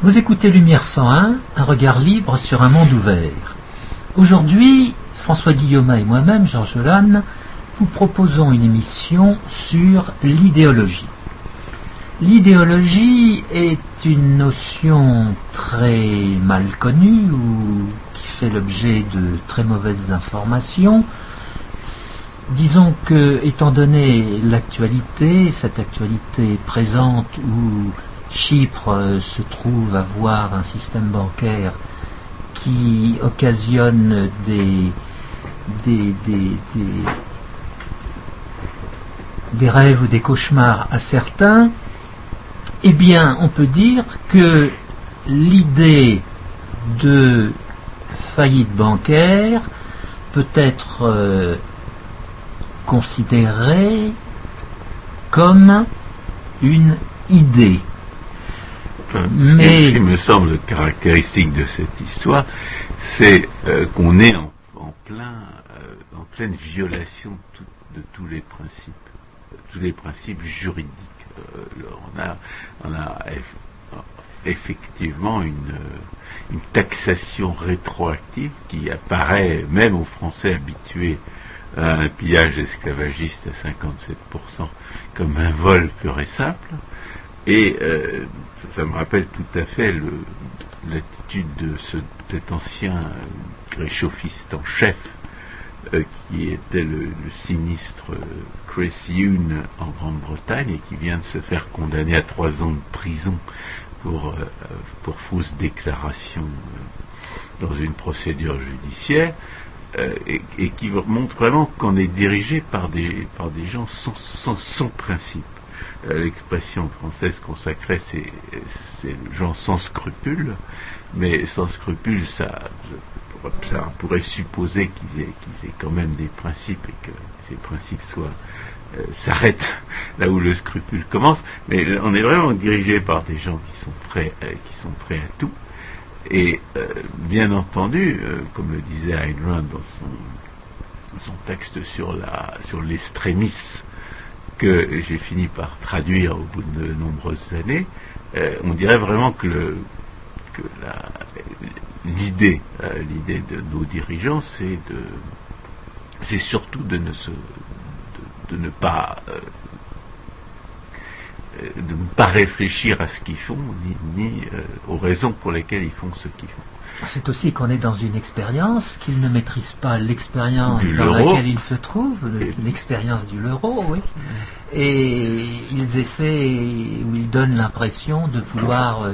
Vous écoutez Lumière 101, un regard libre sur un monde ouvert. Aujourd'hui, François Guillaume et moi-même, Georges Lannes, vous proposons une émission sur l'idéologie. L'idéologie est une notion très mal connue ou qui fait l'objet de très mauvaises informations. Disons que, étant donné l'actualité, cette actualité présente où Chypre se trouve avoir un système bancaire qui occasionne des rêves ou des cauchemars à certains, eh bien, on peut dire que l'idée de faillite bancaire peut être euh, considérée comme une idée. Mais... Ce qui me semble caractéristique de cette histoire, c'est euh, qu'on est en, plein, euh, en pleine violation de tous les principes, tous les principes juridiques. Euh, on a, effectivement une, taxation rétroactive qui apparaît même aux Français habitués à un pillage esclavagiste à 57% comme un vol pur et simple. Et euh, ça, me rappelle tout à fait l'attitude de cet ancien réchauffiste en chef euh, qui était le, sinistre euh, Chris Youn en Grande-Bretagne et qui vient de se faire condamner à trois ans de prison pour, euh, pour fausse déclaration dans une procédure judiciaire. Et, qui montre vraiment qu'on est dirigé par des, par des gens sans, sans, principe. L'expression française consacrée, c'est gens sans scrupules, mais sans scrupules, ça, pourrait supposer qu'ils aient, quand même des principes et que ces principes soient euh, s'arrêtent là où le scrupule commence. Mais on est vraiment dirigé par des gens qui sont prêts, euh, qui sont prêts à tout. Et euh, bien entendu, comme le disait Ayn Rand dans son, son texte sur la sur l'extrémisme que j'ai fini par traduire au bout de nombreuses années, on dirait vraiment que l'idée, euh, l'idée de nos dirigeants, c'est de, c'est surtout de ne pas, euh, euh, de ne pas réfléchir à ce qu'ils font, ni, aux raisons pour lesquelles ils font ce qu'ils font. C'est aussi qu'on est dans une expérience, qu'ils ne maîtrisent pas l'expérience dans laquelle ils se trouvent, l'expérience du l'euro, oui. Et ils essaient, ou ils donnent l'impression de vouloir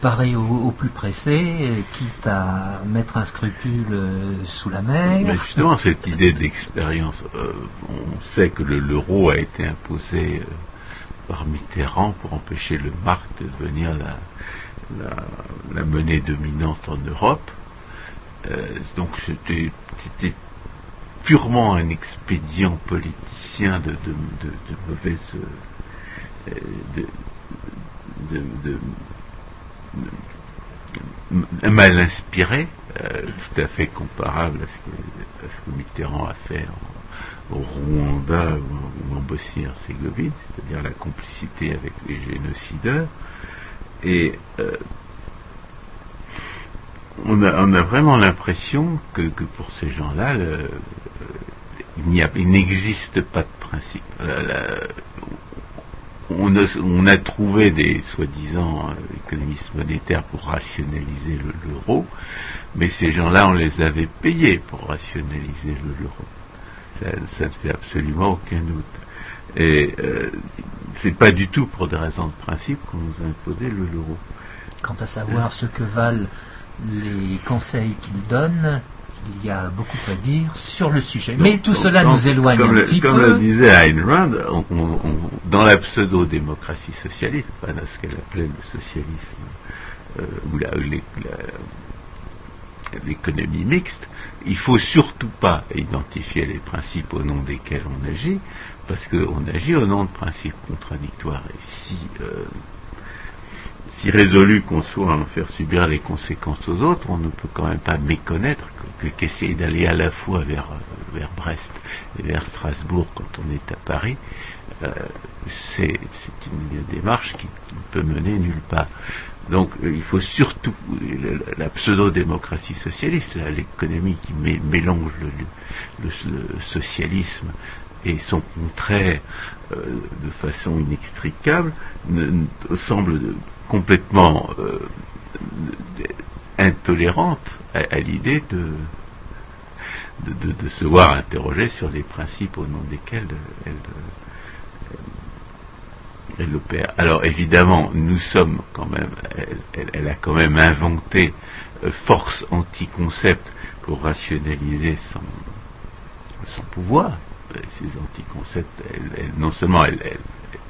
pareil au, plus pressé, quitte à mettre un scrupule euh, sous la mer. Mais justement, cette idée d'expérience, euh, on sait que l'euro a été imposé euh, par Mitterrand pour empêcher le mark de devenir la, monnaie dominante en Europe. donc c'était purement un expédient politicien de, de, mauvaise de, mal inspiré, euh, tout à fait comparable à ce que, Mitterrand a fait au Rwanda ou, en Bosnie-Herzégovine, c'est-à-dire la complicité avec les génocideurs. Et euh, on, a, vraiment l'impression que, pour ces gens-là, il n'existe pas de principe on a, trouvé des soi-disant euh, économistes monétaires pour rationaliser l'euro, mais ces gens-là, on les avait payés pour rationaliser l'euro. Ça, ne fait absolument aucun doute. Et euh, c'est pas du tout pour des raisons de principe qu'on nous a imposé l'euro. Quant à savoir ce que valent les conseils qu'ils donnent, il y a beaucoup à dire sur le sujet. Mais tout cela nous éloigne un petit peu. Comme le disait Ayn Rand, dans la pseudo-démocratie socialiste, pas dans ce qu'elle appelait le socialisme euh, ou l'économie mixte, il faut surtout pas identifier les principes au nom desquels on agit, parce qu'on agit au nom de principes contradictoires. Et si euh, si résolu qu'on soit à en faire subir les conséquences aux autres, on ne peut quand même pas méconnaître qu'essayer d'aller à la fois vers, vers Brest et vers Strasbourg quand on est à Paris, euh, c'est une démarche qui, ne peut mener nulle part. Donc euh, il faut surtout la, pseudo-démocratie socialiste, l'économie qui mélange le, socialisme et son contraire euh, de façon inextricable, semble complètement euh, intolérante à, l'idée de, de, se voir interroger sur les principes au nom desquels elle, elle opère. Alors évidemment, nous sommes quand même, elle, a quand même inventé euh, force anti-concept pour rationaliser son, son pouvoir. Ces anticoncepts, elle, non seulement elle,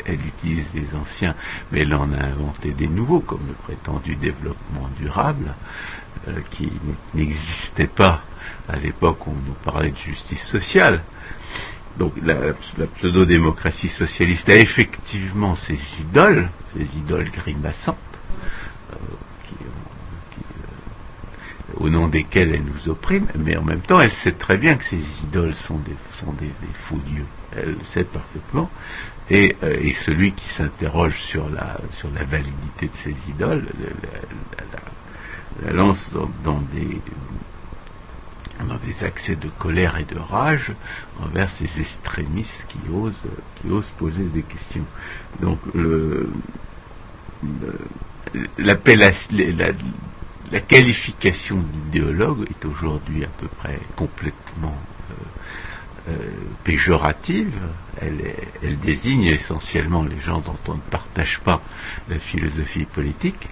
elle, utilise des anciens, mais elle en a inventé des nouveaux, comme le prétendu développement durable, euh, qui n'existait pas à l'époque où on nous parlait de justice sociale. Donc la, pseudo-démocratie socialiste a effectivement ses idoles, ses idoles grimaçantes, euh, au nom desquelles elle nous opprime, mais en même temps elle sait très bien que ces idoles sont des, sont des, faux dieux. Elle le sait parfaitement. Et, euh, et celui qui s'interroge sur la, sur la validité de ces idoles la, lance dans des, dans des accès de colère et de rage envers ces extrémistes qui osent, qui osent poser des questions. Donc le, la, la, qualification d'idéologue est aujourd'hui à peu près complètement euh, euh, péjorative. Elle, désigne essentiellement les gens dont on ne partage pas la philosophie politique.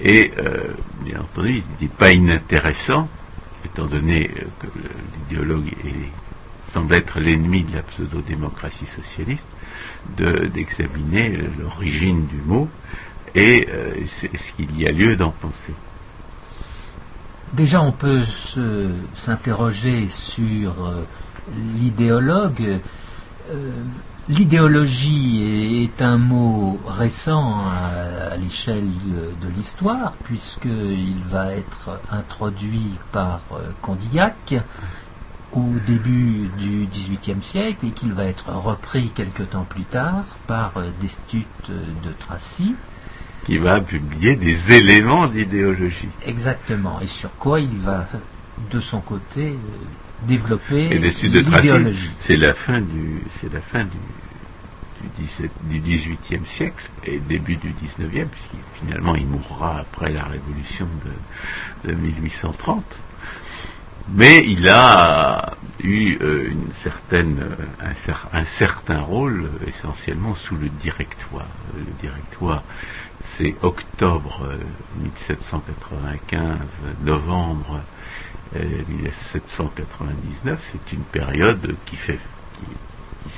Et euh, bien entendu, il n'est pas inintéressant étant donné que l'idéologue semble être l'ennemi de la pseudo-démocratie socialiste, d'examiner l'origine du mot et ce qu'il y a lieu d'en penser. Déjà, on peut s'interroger sur euh, l'idéologue. L'idéologie est un mot récent à, l'échelle de, l'histoire, puisqu'il va être introduit par euh, Condillac au début du XVIIIe siècle et qu'il va être repris quelque temps plus tard par euh, Destut de Tracy. Qui va publier des éléments d'idéologie. Exactement, et sur quoi il va de son côté euh, développer l'idéologie. C'est la fin du, c'est la fin du, du, XVIIIe siècle et début du XIXe, puisqu'il finalement il mourra après la révolution de, 1830. Mais il a eu euh, une certaine, euh, un, certain rôle essentiellement sous le directoire. Le directoire, c'est octobre 1795, novembre 1799. C'est une période qui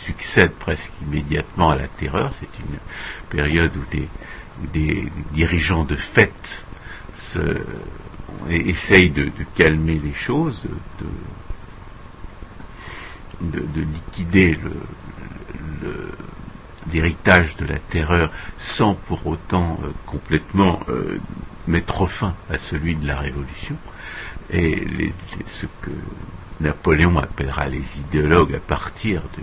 succède presque immédiatement à la terreur. C'est une période où des, dirigeants de fête essayent de, calmer les choses, de, liquider l'héritage de la terreur sans pour autant euh, complètement euh, mettre fin à celui de la révolution. Et ce que Napoléon appellera les idéologues à partir de,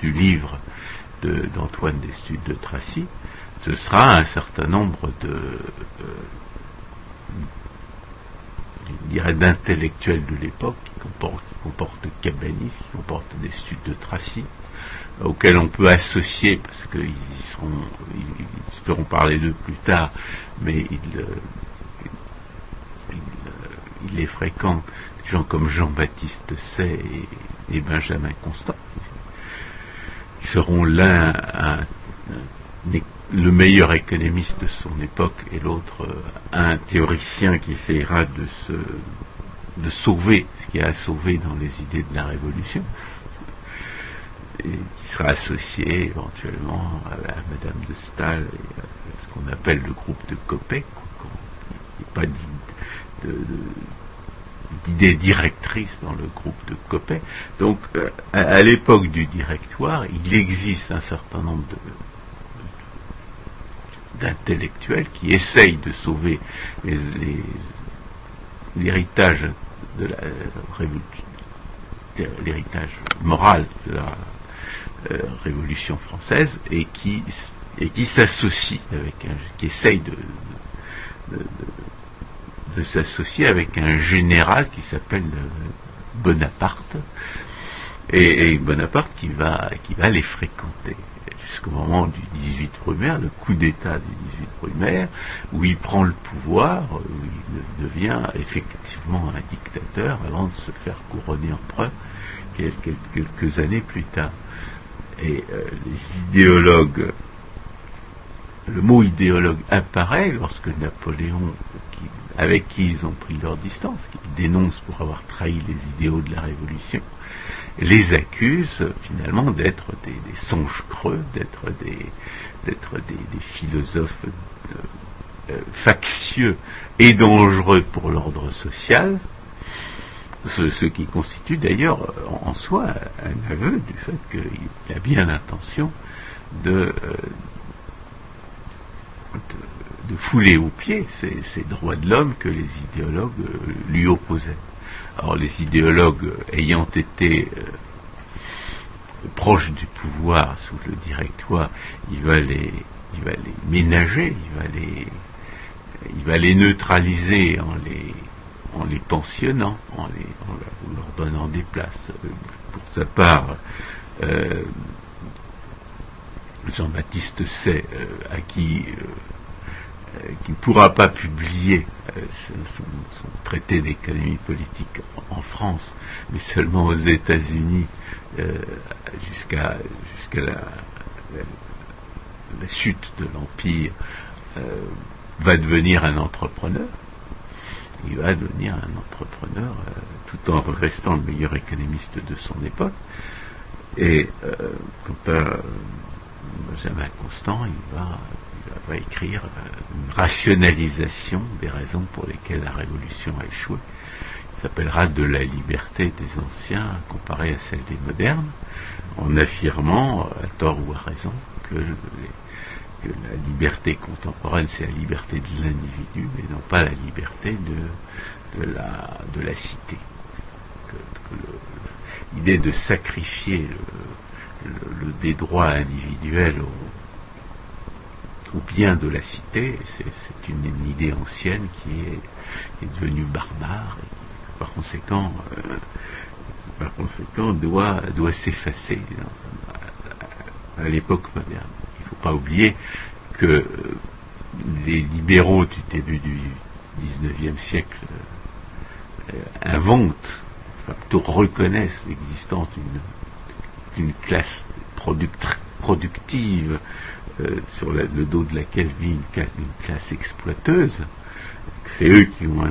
du livre d'Antoine Destudes de Tracy, ce sera un certain nombre de, euh, d'intellectuels de l'époque qui comportent, qui comportent Cabanis, qui comportent Destudes de Tracy, auxquels on peut associer, parce qu'ils seront, ils, feront parler d'eux plus tard, mais euh, euh, il, les fréquentent, des gens comme Jean-Baptiste Say et Benjamin Constant, seront l'un le meilleur économiste de son époque et l'autre euh, un théoricien qui essaiera de se sauver ce qui a sauvé dans les idées de la Révolution, qui sera associé éventuellement à, Madame de Stahl et à ce qu'on appelle le groupe de Copec, pas d'idées directrices dans le groupe de Copet. Donc, euh, à, l'époque du directoire, il existe un certain nombre d'intellectuels qui essayent de sauver l'héritage de la l'héritage moral de la euh, Révolution française et qui et qui s'associe avec un, qui essaye de, de, s'associer avec un général qui s'appelle Bonaparte, et, Bonaparte qui va, qui va les fréquenter jusqu'au moment du 18 Brumaire, le coup d'État du 18 Brumaire, où il prend le pouvoir, où il devient effectivement un dictateur avant de se faire couronner empereur quelques années plus tard. Et euh, les idéologues, le mot idéologue apparaît lorsque Napoléon, avec qui ils ont pris leur distance, qu'ils dénoncent pour avoir trahi les idéaux de la Révolution, les accuse finalement d'être des, songes creux, d'être des, philosophes euh, euh, factieux et dangereux pour l'ordre social, ce, qui constitue d'ailleurs en soi un aveu du fait qu'il a bien l'intention de, euh, fouler aux pieds ces, droits de l'homme que les idéologues lui opposaient. Alors les idéologues ayant été euh, proches du pouvoir sous le directoire, il va les, il va les ménager, il va les, il va les neutraliser en les, en les pensionnant, en, leur donnant des places. Pour sa part, euh, Jean-Baptiste sait euh, à qui euh, ne pourra pas publier euh, son, traité d'économie politique en, France, mais seulement aux États-Unis euh, jusqu'à jusqu'à la, chute de l'Empire, va devenir un entrepreneur. Il va devenir un entrepreneur tout en restant le meilleur économiste de son époque. Et quant à Constant, il va va écrire euh, une rationalisation des raisons pour lesquelles la révolution a échoué. Il s'appellera De la liberté des anciens comparée à celle des modernes, en affirmant, à tort ou à raison, que, la liberté contemporaine, c'est la liberté de l'individu, mais non pas la liberté de, la, cité. L'idée de sacrifier des droits individuels au, bien de la cité, c'est une, idée ancienne qui est, devenue barbare et qui, par conséquent, euh, doit s'effacer à, l'époque moderne. Pas oublier que euh, les libéraux du début du XIXe siècle euh, inventent, enfin, reconnaissent l'existence d'une classe productive euh, sur le dos de laquelle vit une classe, exploiteuse. C'est eux qui ont,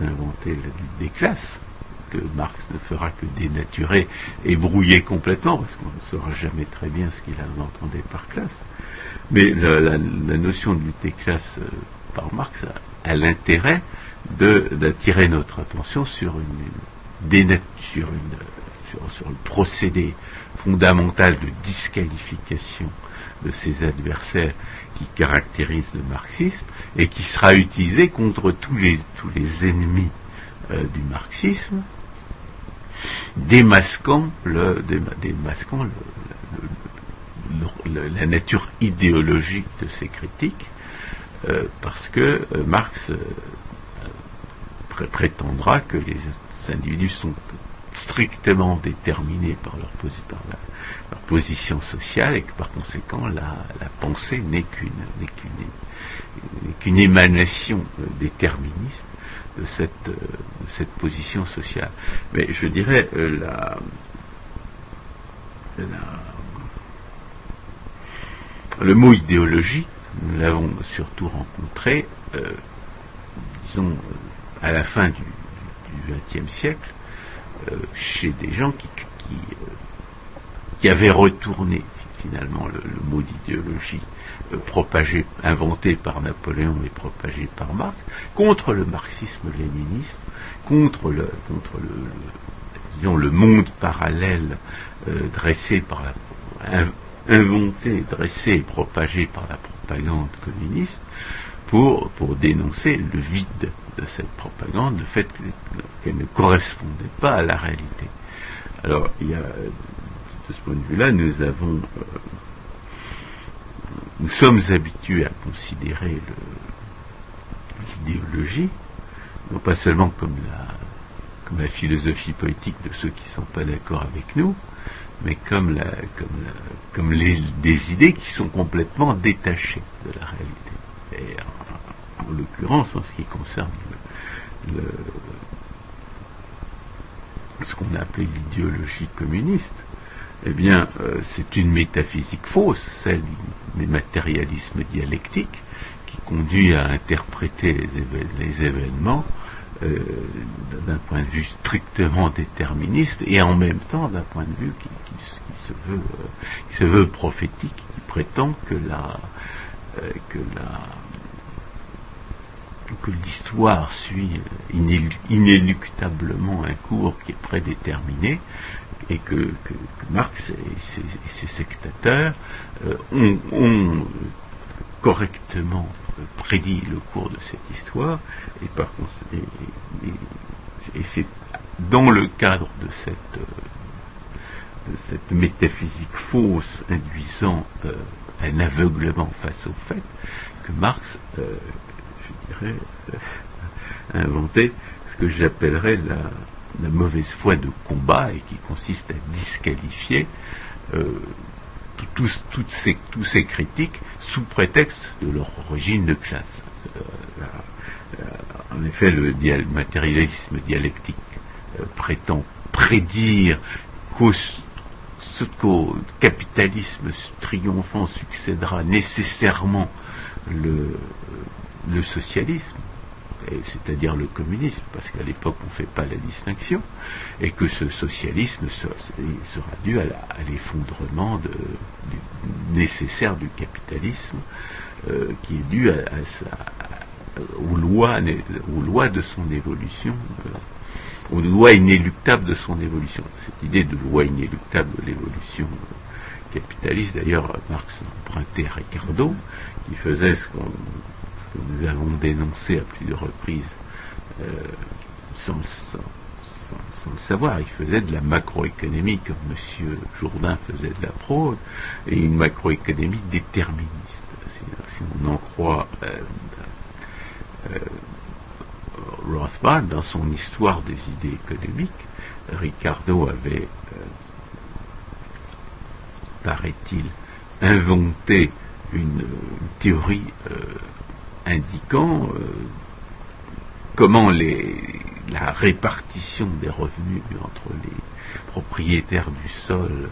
inventé la lutte des classes, que Marx ne fera que dénaturer et brouiller complètement, parce qu'on ne saura jamais très bien ce qu'il entendait par classe. Mais la, notion de lutte des par Marx a, l'intérêt d'attirer notre attention sur une, dénature, sur le procédé fondamental de disqualification de ses adversaires qui caractérise le marxisme et qui sera utilisé contre tous les, tous les ennemis euh, du marxisme, démasquant, le, démasquant la nature idéologique de ces critiques, euh, parce que euh, Marx prétendra que les individus sont strictement déterminés par leur, position sociale et que par conséquent la, pensée n'est qu'une émanation euh, déterministe de cette, euh, cette position sociale. Mais je dirais euh, la, le mot idéologie, nous l'avons surtout rencontré, disons, à la fin du XXe siècle, chez des gens qui, qui avait retourné finalement le, mot d'idéologie euh, propagé, inventé par Napoléon et propagé par Marx, contre le marxisme-léniniste, contre le, contre le, disons, le monde parallèle euh, dressé par la, inventé, dressé et propagé par la propagande communiste, pour, pour dénoncer le vide de cette propagande, le fait qu'elle ne correspondait pas à la réalité. Alors, il y a de ce point de vue-là, nous avons, euh, nous sommes habitués à considérer l'idéologie, non pas seulement comme la, comme la philosophie politique de ceux qui ne sont pas d'accord avec nous, mais comme, la, comme, comme les, des idées qui sont complètement détachées de la réalité. Et en, en l'occurrence, en ce qui concerne ce qu'on a appelé l'idéologie communiste, eh bien, euh, c'est une métaphysique fausse, celle du matérialisme dialectique, qui conduit à interpréter les événements euh, d'un point de vue strictement déterministe et en même temps d'un point de vue qui, euh, se veut prophétique, qui prétend que euh, l'histoire suit inéluctablement un cours qui est prédéterminé et que, Marx et ses, sectateurs ont, correctement prédit le cours de cette histoire et par et, c'est dans le cadre de cette cette métaphysique fausse induisant euh, un aveuglement face au fait que Marx euh, euh, inventer ce que j'appellerais la, mauvaise foi de combat et qui consiste à disqualifier euh, tous, toutes ces, critiques sous prétexte de leur origine de classe. Euh, la, en effet, le matérialisme dialectique euh, prétend prédire qu'au capitalisme triomphant succédera nécessairement le socialisme, c'est-à-dire le communisme, parce qu'à l'époque on ne fait pas la distinction, et que ce socialisme sera dû à l'effondrement nécessaire du capitalisme, euh, qui est dû aux, lois, de son évolution, euh, aux lois inéluctables de son évolution. Cette idée de loi inéluctable de l'évolution capitaliste, d'ailleurs Marx empruntait à Ricardo, qui faisait ce qu'on que nous avons dénoncé à plusieurs reprises euh, sans, le savoir. Il faisait de la macroéconomie comme M. Jourdain faisait de la prose, et une macroéconomie déterministe. Si, on en croit euh, euh, Rothbard, dans son histoire des idées économiques, Ricardo avait, paraît-il, inventé une théorie indiquant euh, comment la répartition des revenus entre les propriétaires du sol,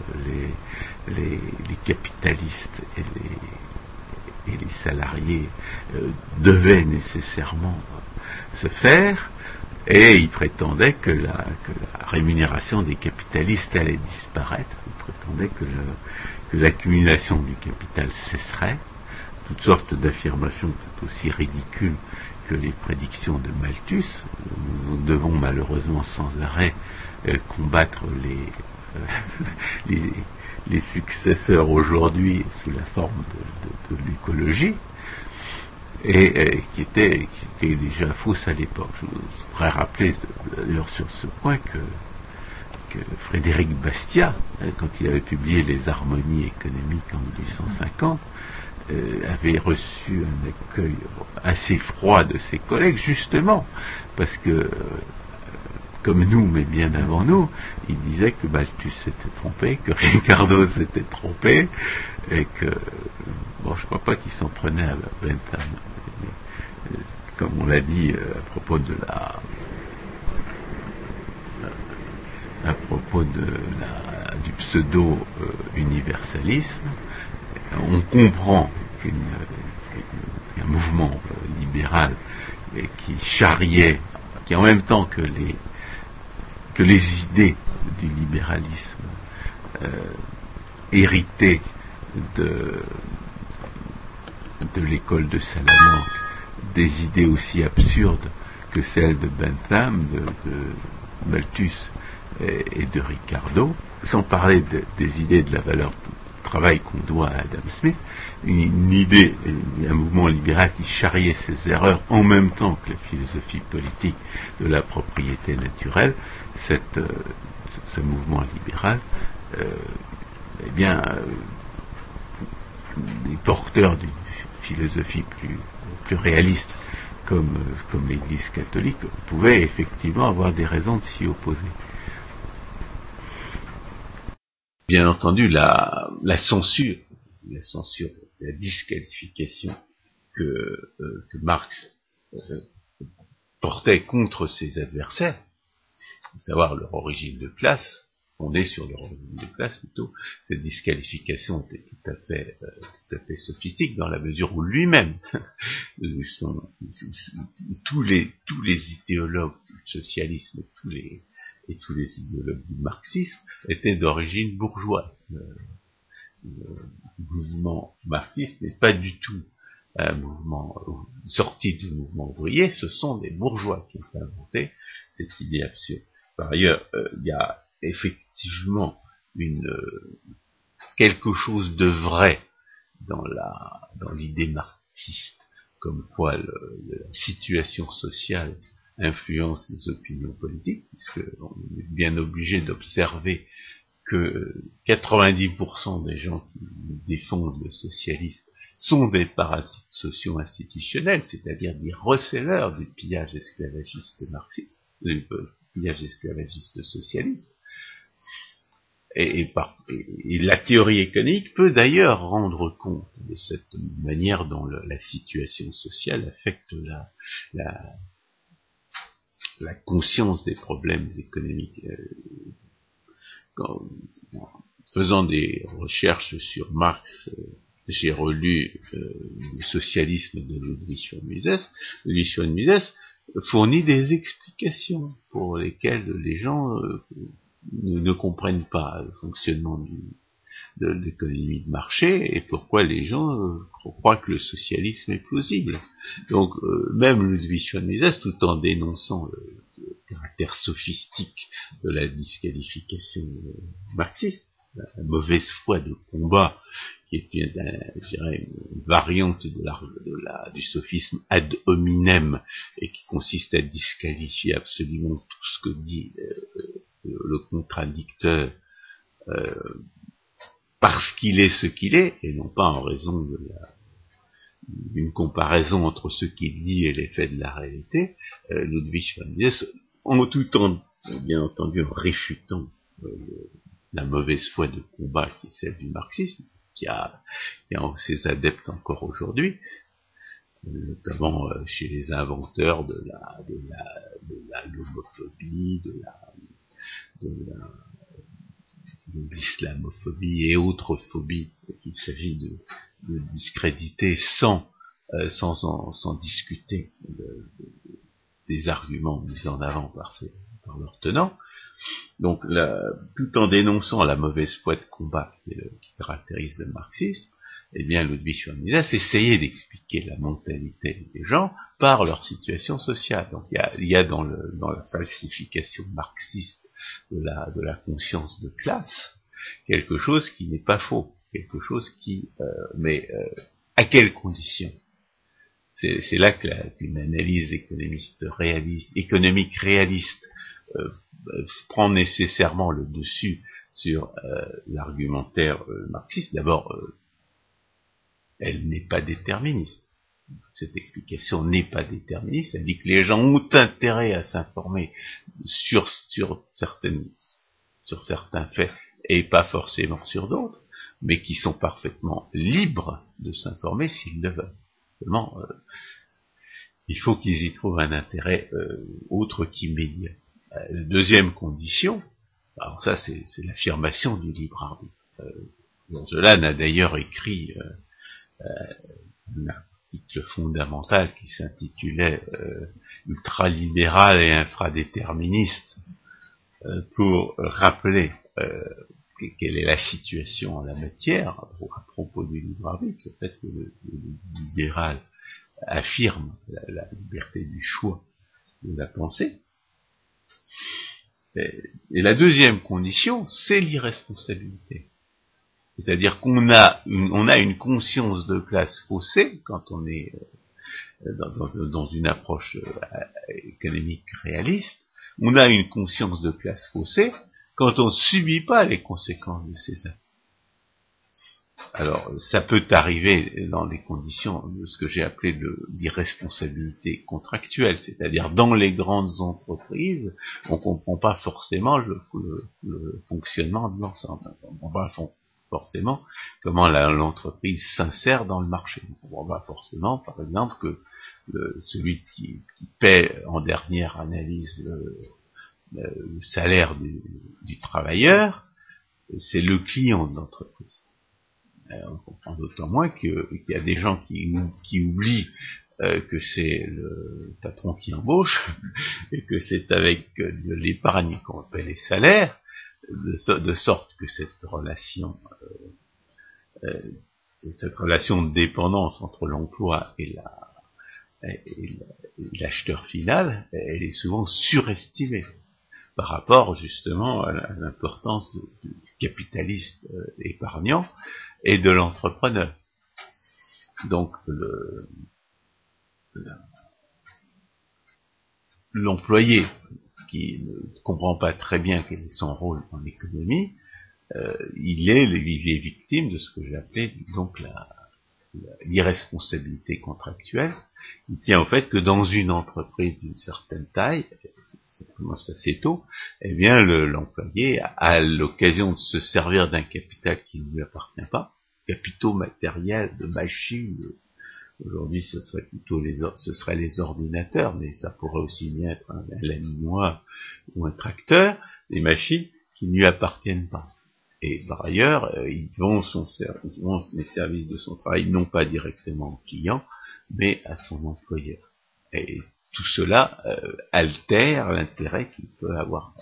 les, capitalistes et les, salariés euh, devait nécessairement se faire, et il prétendait que la, que la, rémunération des capitalistes allait disparaître, il prétendait que l'accumulation du capital cesserait, toutes sortes d'affirmations tout aussi ridicules que les prédictions de Malthus. Nous devons malheureusement sans arrêt euh, combattre les, euh, les, les, successeurs aujourd'hui sous la forme de, l'écologie, et euh, qui, était, qui était déjà fausse à l'époque. Je voudrais rappeler d'ailleurs sur ce point que, que Frédéric Bastiat, hein, quand il avait publié Les harmonies économiques en 1850, euh, avait reçu un accueil assez froid de ses collègues, justement, parce que, euh, comme nous, mais bien avant nous, il disait que Malthus s'était trompé, que Ricardo s'était trompé, et que, bon, je crois pas qu'il s'en prenait à Bentham. Mais, comme on l'a dit euh, à propos de la à propos de la, du pseudo-universalisme, on comprend qu'un mouvement libéral qui charriait, qui en même temps que les, que les idées du libéralisme euh, héritaient de, de l'école de Salamanque, des idées aussi absurdes que celles de Bentham, de, Malthus et, de Ricardo, sans parler de, des idées de la valeur travail qu'on doit à Adam Smith, une, idée, un mouvement libéral qui charriait ses erreurs en même temps que la philosophie politique de la propriété naturelle, euh, ce mouvement libéral, euh, eh bien, euh, porteurs d'une philosophie plus, réaliste, comme, comme l'Église catholique, pouvait effectivement avoir des raisons de s'y opposer. Bien entendu, la censure, la censure, la disqualification que, euh, que Marx euh, portait contre ses adversaires, à savoir leur origine de classe, fondée sur leur origine de classe plutôt, cette disqualification était tout à fait, euh, tout à fait sophistique dans la mesure où lui-même, tous les tous les idéologues du socialisme, tous les et tous les idéologues du marxisme étaient d'origine bourgeoise. Mouvement marxiste n'est pas du tout un mouvement sorti du mouvement ouvrier, ce sont des bourgeois qui ont inventé cette idée absurde. Par ailleurs, euh, il y a effectivement une quelque chose de vrai dans la dans l'idée marxiste, comme quoi la situation sociale influence les opinions politiques, puisqu'on est bien obligé d'observer que 90% des gens qui défendent le socialisme sont des parasites socio-institutionnels, c'est-à-dire des receleurs du pillage esclavagiste marxiste, du pillage esclavagiste socialiste. Et, la théorie économique peut d'ailleurs rendre compte de cette manière dont la situation sociale affecte la conscience des problèmes économiques. Euh, en faisant des recherches sur Marx, euh, j'ai relu euh, le socialisme de Ludwig von Mises. Ludwig von Mises fournit des explications pour lesquelles les gens ne, comprennent pas le fonctionnement de l'économie de marché et pourquoi les gens croient que le socialisme est plausible. Donc même Ludwig von Mises, tout en dénonçant le, caractère sophistique de la disqualification marxiste, la mauvaise foi de combat, qui est une, variante de la, de la, du sophisme ad hominem et qui consiste à disqualifier absolument tout ce que dit euh, le contradicteur euh, parce qu'il est ce qu'il est et non pas en raison de la d'une comparaison entre ce qu'il dit et les faits de la réalité, euh, Ludwig von Mises en tout en, bien entendu, en réfutant euh, la mauvaise foi de combat qui est celle du marxisme, qui a, qui a ses adeptes encore aujourd'hui, notamment euh, chez les inventeurs de la de de de l'islamophobie et autres phobies qu'il s'agit de, de, discréditer sans euh, sans, sans, discuter de, des arguments mis en avant par, ces, par leurs tenants. Donc, tout en dénonçant la mauvaise foi de combat qui, caractérise le marxisme, eh bien, Ludwig Mises essayait d'expliquer la mentalité des gens par leur situation sociale. Donc, il y a, dans, le, dans, la falsification marxiste de la, de la conscience de classe quelque chose qui n'est pas faux, quelque chose qui, euh, mais euh, à quelles conditions? C'est là qu'une analyse économiste réaliste, économique réaliste euh, prend nécessairement le dessus sur euh, l'argumentaire euh, marxiste. D'abord, elle n'est pas déterministe. Cette explication n'est pas déterministe. Elle dit que les gens ont intérêt à s'informer sur, sur, certaines, sur certains faits et pas forcément sur d'autres, mais qui sont parfaitement libres de s'informer s'ils le veulent. Euh, il faut qu'ils y trouvent un intérêt euh, autre qu'immédiat. Euh, deuxième condition, alors ça c'est l'affirmation du libre arbitre. Euh, a d'ailleurs écrit un article fondamental qui s'intitulait Ultralibéral et infradéterministe pour rappeler quelle est la situation en la matière à propos du libre arbitre, le fait que le, libéral affirme la, liberté du choix de la pensée. Et, la deuxième condition, c'est l'irresponsabilité. C'est-à-dire qu'on a une, on a une conscience de classe faussée quand on est euh, dans, dans une approche euh, économique réaliste. On a une conscience de classe faussée quand on ne subit pas les conséquences de ces actes. alors, ça peut arriver dans des conditions de ce que j'ai appelé l'irresponsabilité contractuelle, c'est-à-dire dans les grandes entreprises, on ne comprend pas forcément le, fonctionnement de l'ensemble. On ne comprend pas forcément comment l'entreprise s'insère dans le marché. On ne comprend pas forcément, par exemple, que celui qui, paie en dernière analyse le, salaire du travailleur, c'est le client de l'entreprise. Euh, on comprend d'autant moins qu'il y a des gens qui, qui oublient euh, que c'est le patron qui embauche et que c'est avec de l'épargne qu'on paie les salaires, de, sorte que cette relation, euh, cette relation de dépendance entre l'emploi et la l'acheteur final, elle est souvent surestimée par rapport justement à l'importance du capitaliste euh, épargnant et de l'entrepreneur. Donc l'employé qui ne comprend pas très bien quel est son rôle en économie, euh, il, est, il est victime de ce que j'ai appelé donc l'irresponsabilité contractuelle, il tient au fait que dans une entreprise d'une certaine taille, commence assez tôt, eh bien l'employé a l'occasion de se servir d'un capital qui ne lui appartient pas, capitaux matériels, de machines, aujourd'hui ce serait plutôt les les ordinateurs, mais ça pourrait aussi bien être un, un ou un tracteur, des machines qui ne lui appartiennent pas. Et par ailleurs, euh, ils vont les services de son travail non pas directement au client, mais à son employeur. Tout cela euh, altère l'intérêt qu'il peut avoir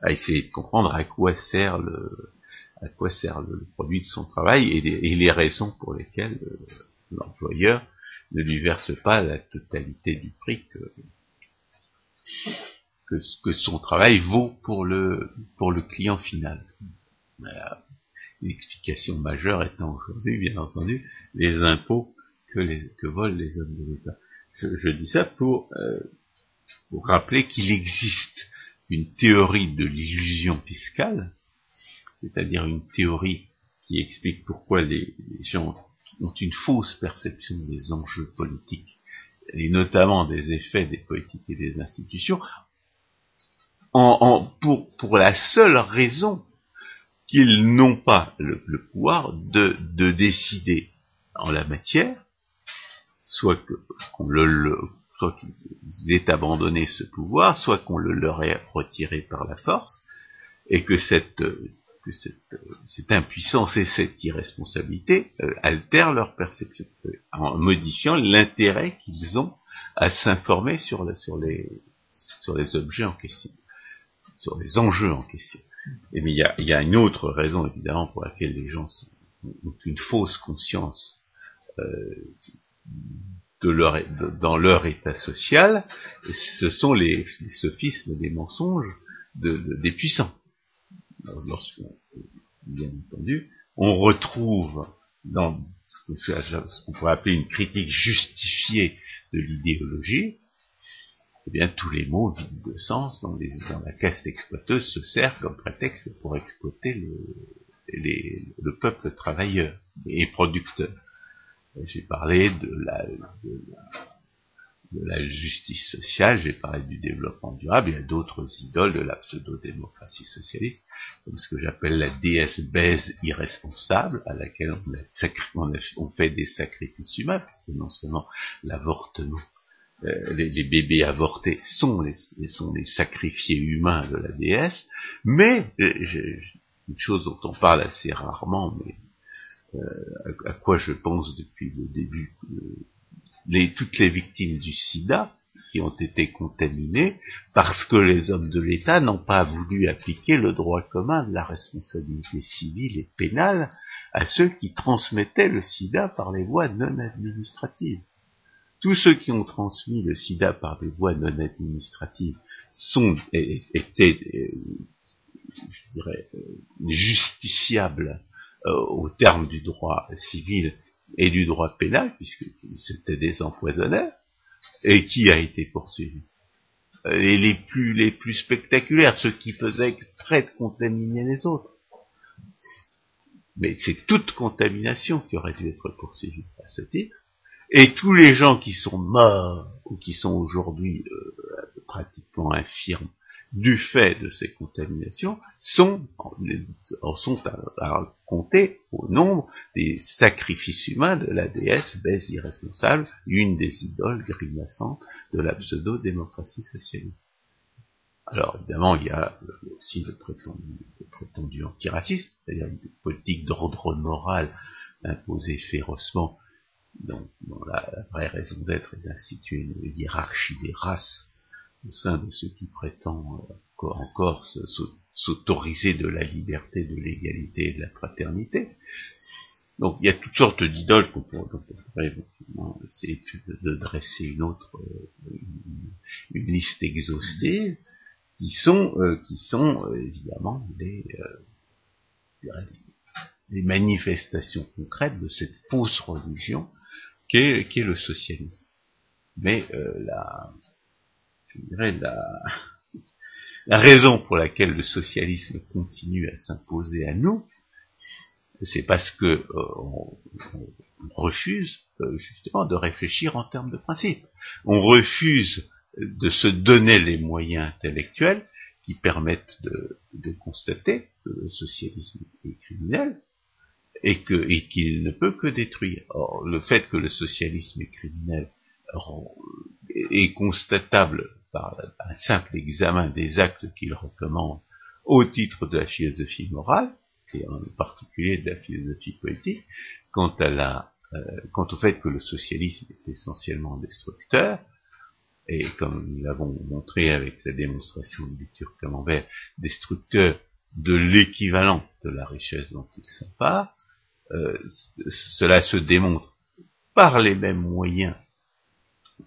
à, essayer de comprendre à quoi sert le à quoi sert le, produit de son travail et les, raisons pour lesquelles euh, l'employeur ne lui verse pas la totalité du prix que, que, son travail vaut pour le pour le client final. L'explication majeure étant aujourd'hui, bien entendu, les impôts que, les, que volent les hommes de l'État. Je, dis ça pour, euh, pour rappeler qu'il existe une théorie de l'illusion fiscale, c'est-à-dire une théorie qui explique pourquoi les, gens ont une fausse perception des enjeux politiques, et notamment des effets des politiques et des institutions, pour la seule raison qu'ils n'ont pas le, pouvoir de, décider en la matière, soit qu'on le, soit qu'ils aient abandonné ce pouvoir, soit qu'on le leur ait retiré par la force, et que cette, que cette, cette impuissance et cette irresponsabilité euh, altèrent leur perception, euh, en modifiant l'intérêt qu'ils ont à s'informer sur, sur, les, sur les objets en question, sur les enjeux en question. Et mais il y a, une autre raison évidemment pour laquelle les gens ont une fausse conscience euh, de leur, dans leur état social, ce sont les, sophismes des mensonges des puissants. Lorsqu'on, bien entendu, on retrouve dans ce qu'on pourrait appeler une critique justifiée de l'idéologie, eh bien tous les mots vides de sens dans, la caste exploiteuse se servent comme prétexte pour exploiter le, peuple travailleur et producteur. J'ai parlé de la, justice sociale, j'ai parlé du développement durable, il y a d'autres idoles de la pseudo-démocratie socialiste, comme ce que j'appelle la déesse baise irresponsable, à laquelle on, fait des sacrifices humains, puisque non seulement l'avortement euh, les, bébés avortés sont les, sont les sacrifiés humains de la déesse, mais euh, une chose dont on parle assez rarement, mais euh, à, quoi je pense depuis le début, les, toutes les victimes du sida qui ont été contaminées parce que les hommes de l'État n'ont pas voulu appliquer le droit commun de la responsabilité civile et pénale à ceux qui transmettaient le sida par les voies non administratives. Tous ceux qui ont transmis le sida par des voies non administratives sont étaient, je dirais, justiciables euh, au terme du droit civil et du droit pénal, puisque c'était des empoisonneurs, et qui a été poursuivi et les plus les plus spectaculaires, ceux qui faisaient exprès de contaminer les autres. mais c'est toute contamination qui aurait dû être poursuivie à ce titre, et tous les gens qui sont morts ou qui sont aujourd'hui euh, pratiquement infirmes du fait de ces contaminations sont, sont à, compter au nombre des sacrifices humains de la déesse Bèze irresponsable, une des idoles grimaçantes de la pseudo-démocratie socialiste. Alors évidemment, il y a aussi le prétendu, le antiracisme, c'est-à-dire une politique d'ordre moral imposée férocement, dont, la, vraie raison d'être est d'instituer une hiérarchie des races au sein de ceux qui prétendent euh, encore s'autoriser de la liberté, de l'égalité et de la fraternité. Donc il y a toutes sortes d'idoles qu'on pourrait essayer de, dresser une autre, euh, une, liste exhaustive, qui sont, euh, qui sont évidemment les, les manifestations concrètes de cette fausse religion qu'est est le socialisme. Mais la, je dirais, la, raison pour laquelle le socialisme continue à s'imposer à nous, c'est parce que euh, on, refuse euh, justement de réfléchir en termes de principe. On refuse de se donner les moyens intellectuels qui permettent de, constater que le socialisme est criminel et que et qu'il ne peut que détruire. Or, le fait que le socialisme est criminel est constatable par un simple examen des actes qu'il recommande au titre de la philosophie morale, et en particulier de la philosophie politique, quant, à la, euh, quant au fait que le socialisme est essentiellement destructeur, et comme nous l'avons montré avec la démonstration de Bitur Camembert, destructeur de l'équivalent de la richesse dont il s'empare, euh, cela se démontre par les mêmes moyens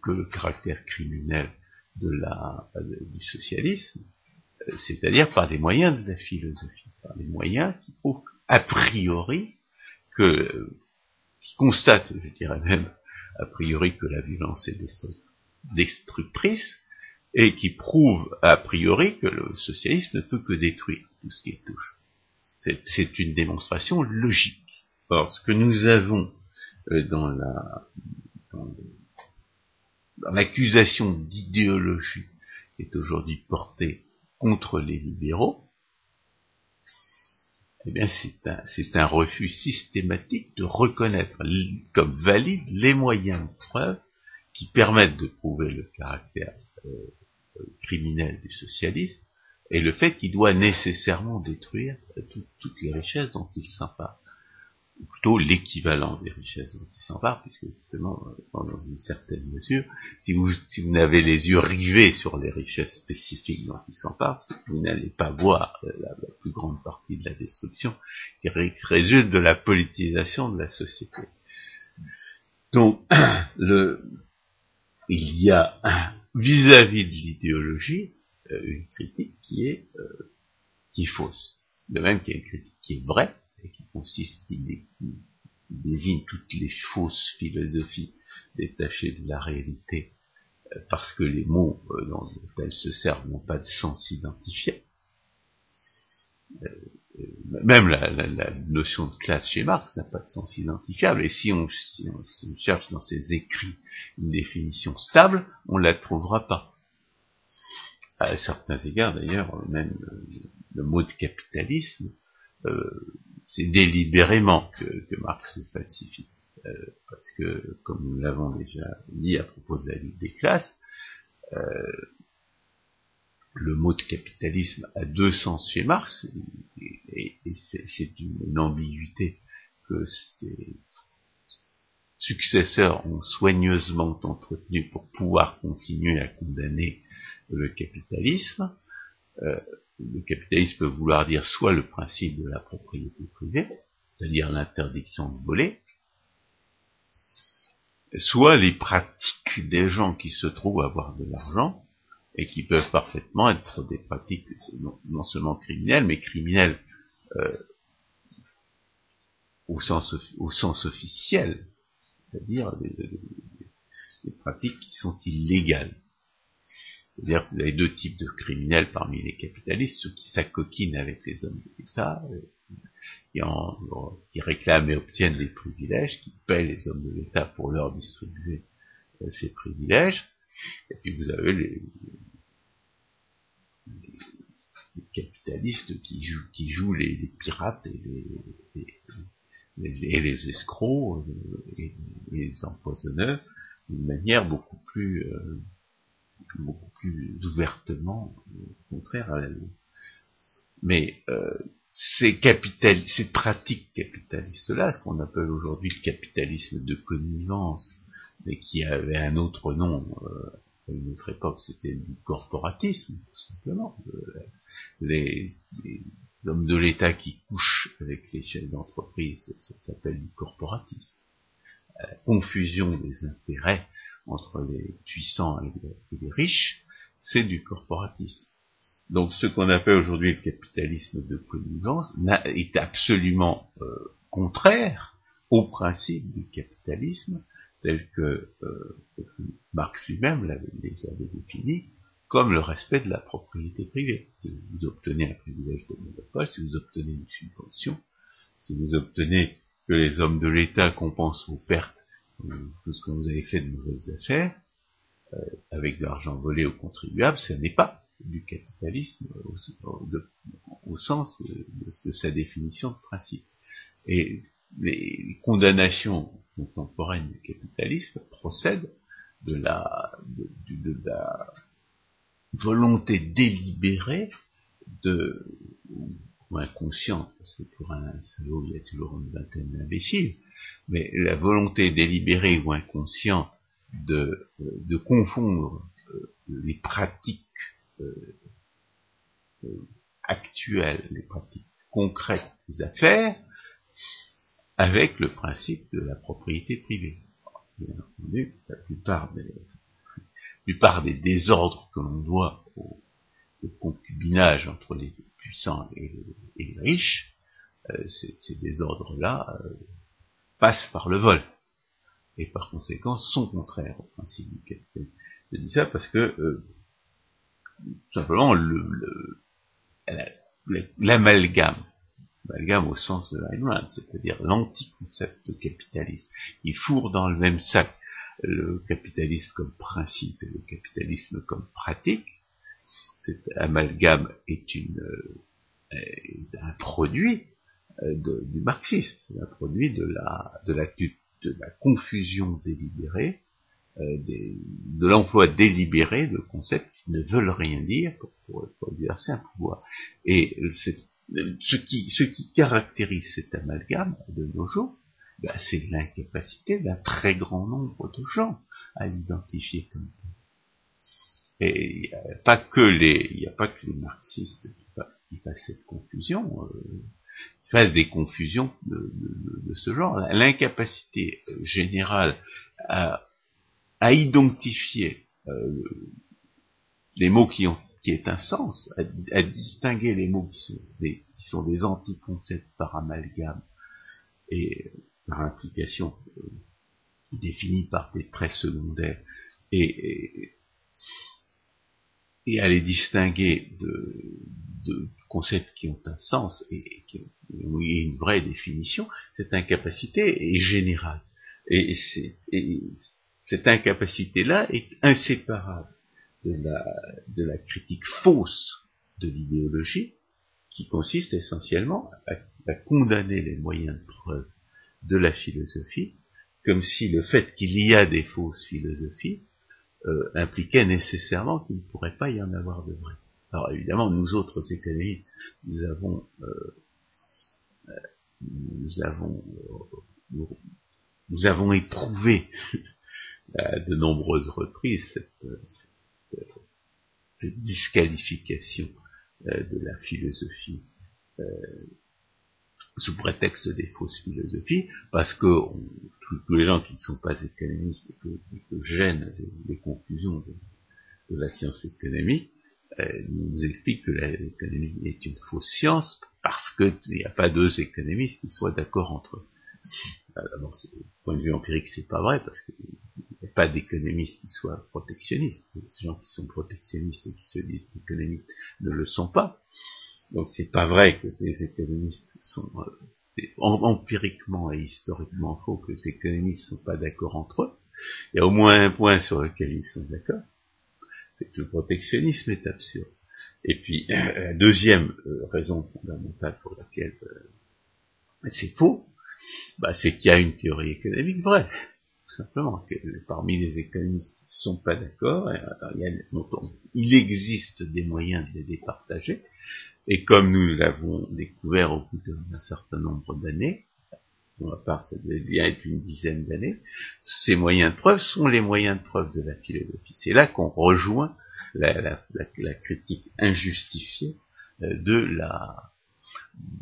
que le caractère criminel de la, du socialisme, euh, c'est-à-dire par des moyens de la philosophie, par des moyens qui prouvent a priori que, qui constatent, je dirais même, a priori que la violence est destructrice, et qui prouvent a priori que le socialisme ne peut que détruire tout ce qui touche. C'est une démonstration logique. Or, ce que nous avons euh, dans la, l'accusation d'idéologie est aujourd'hui portée contre les libéraux, eh bien c'est un, refus systématique de reconnaître comme valides les moyens de preuve qui permettent de prouver le caractère euh, criminel du socialisme et le fait qu'il doit nécessairement détruire toutes les richesses dont il s'empare plutôt l'équivalent des richesses dont il s'empare, puisque justement, euh, dans une certaine mesure, si vous, si vous n'avez les yeux rivés sur les richesses spécifiques dont il s'empare, vous n'allez pas voir euh, la, plus grande partie de la destruction qui résulte de la politisation de la société. Donc, le, il y a vis-à-vis de l'idéologie euh, une critique qui est, qui est fausse, de même qu'il y a une critique qui est vraie, qui consiste, qui, désigne toutes les fausses philosophies détachées de la réalité, euh, parce que les mots euh, dont elles se servent n'ont pas de sens identifié. Euh, même la, notion de classe chez Marx n'a pas de sens identifiable, et si on, cherche dans ses écrits une définition stable, on ne la trouvera pas. À certains égards, d'ailleurs, même le mot de capitalisme c'est délibérément que, Marx le falsifie. Euh, parce que, comme nous l'avons déjà dit à propos de la lutte des classes, euh, le mot de capitalisme a deux sens chez Marx, et, c'est une, ambiguïté que ses successeurs ont soigneusement entretenue pour pouvoir continuer à condamner le capitalisme. Euh, le capitalisme peut vouloir dire soit le principe de la propriété privée, c'est-à-dire l'interdiction de voler, soit les pratiques des gens qui se trouvent avoir de l'argent et qui peuvent parfaitement être des pratiques non, seulement criminelles, mais criminelles euh, au sens officiel, c'est-à-dire des pratiques qui sont illégales. C'est-à-dire que vous avez deux types de criminels parmi les capitalistes, ceux qui s'acoquinent avec les hommes de l'État, qui, en, qui réclament et obtiennent des privilèges, qui paient les hommes de l'État pour leur distribuer euh, ces privilèges. Et puis vous avez les, capitalistes qui jouent, qui jouent les, pirates et les, les, escrocs euh, et, les empoisonneurs d'une manière beaucoup plus euh, beaucoup plus ouvertement contraire à la loi. Mais euh, ces, ces pratiques capitalistes-là, ce qu'on appelle aujourd'hui le capitalisme de connivence, mais qui avait un autre nom euh, à une autre époque, c'était du corporatisme, tout simplement. Euh, les, hommes de l'État qui couchent avec les chefs d'entreprise, ça, s'appelle du corporatisme. La confusion des intérêts entre les puissants et les riches, c'est du corporatisme. Donc ce qu'on appelle aujourd'hui le capitalisme de connivence est absolument euh, contraire au principe du capitalisme tel que euh, Marx lui-même les avait définis comme le respect de la propriété privée. Si vous obtenez un privilège de monopole, si vous obtenez une subvention, si vous obtenez que les hommes de l'État compensent vos pertes parce que vous avez fait de mauvaises affaires, euh, avec de l'argent volé aux contribuables, ce n'est pas du capitalisme au, sens de, sa définition de principe. Et les condamnations contemporaines du capitalisme procèdent de la, de, la volonté délibérée de, ou inconsciente, parce que pour un salaud, il y a toujours une vingtaine d'imbéciles, mais la volonté délibérée ou inconsciente de, de confondre euh, les pratiques euh, euh, actuelles, les pratiques concrètes des affaires, avec le principe de la propriété privée. Bien entendu, la plupart des, plupart des désordres que l'on doit au, concubinage entre les puissants et les, riches, euh, ces, désordres-là passent par le vol et par conséquent sont contraires au principe du capitalisme. Je dis ça parce que simplement le, l'amalgame, l'amalgame au sens de Ayn c'est-à-dire l'anti-concept de capitalisme. Il fourre dans le même sac le capitalisme comme principe et le capitalisme comme pratique. Cet amalgame est une un produit euh, du marxisme, c'est un produit de la de la de la confusion délibérée euh, de l'emploi délibéré de concepts qui ne veulent rien dire pour, exercer un pouvoir. Et ce qui, ce qui caractérise cet amalgame de nos jours, ben, c'est l'incapacité d'un très grand nombre de gens à l'identifier comme tel. Et il n'y a pas que les, il a pas que les marxistes qui, fassent cette confusion, euh, qui fassent des confusions de, ce genre. L'incapacité générale à identifier euh, les mots qui ont qui est un sens, à, distinguer les mots qui sont des, qui sont des anticoncepts par amalgame et par implication euh, définie par des traits secondaires et, à les distinguer de, de, concepts qui ont un sens et, qui ont une vraie définition, cette incapacité est générale. Et, c'est, cette incapacité-là est inséparable de la, de la critique fausse de l'idéologie, qui consiste essentiellement à, condamner les moyens de preuve de la philosophie, comme si le fait qu'il y a des fausses philosophies euh, impliquait nécessairement qu'il ne pourrait pas y en avoir de vraies. Alors évidemment, nous autres économistes, nous avons, euh, euh, nous avons, nous avons éprouvé à de nombreuses reprises cette, disqualification euh, de la philosophie euh, sous prétexte des fausses philosophies, parce que tous, les gens qui ne sont pas économistes et que, gênent les, conclusions de, la science économique, euh, nous expliquent que l'économie est une fausse science parce qu'il n'y a pas deux économistes qui soient d'accord entre eux. D'abord, du point de vue empirique, c'est pas vrai, parce qu'il n'y a pas d'économistes qui soient protectionnistes. Les gens qui sont protectionnistes et qui se disent économistes ne le sont pas. Donc c'est pas vrai que les économistes sont euh, empiriquement et historiquement faux que les économistes sont pas d'accord entre eux. Il y a au moins un point sur lequel ils sont d'accord, c'est que le protectionnisme est absurde. Et puis la deuxième euh, raison fondamentale pour laquelle euh, c'est faux, bah, c'est qu'il y a une théorie économique vraie tout simplement, que parmi les économistes qui ne sont pas d'accord, il existe des moyens de les départager, et comme nous l'avons découvert au bout d'un certain nombre d'années, pour ma part ça devait bien être une dizaine d'années, ces moyens de preuve sont les moyens de preuve de la philosophie. C'est là qu'on rejoint la, la, critique injustifiée euh, de la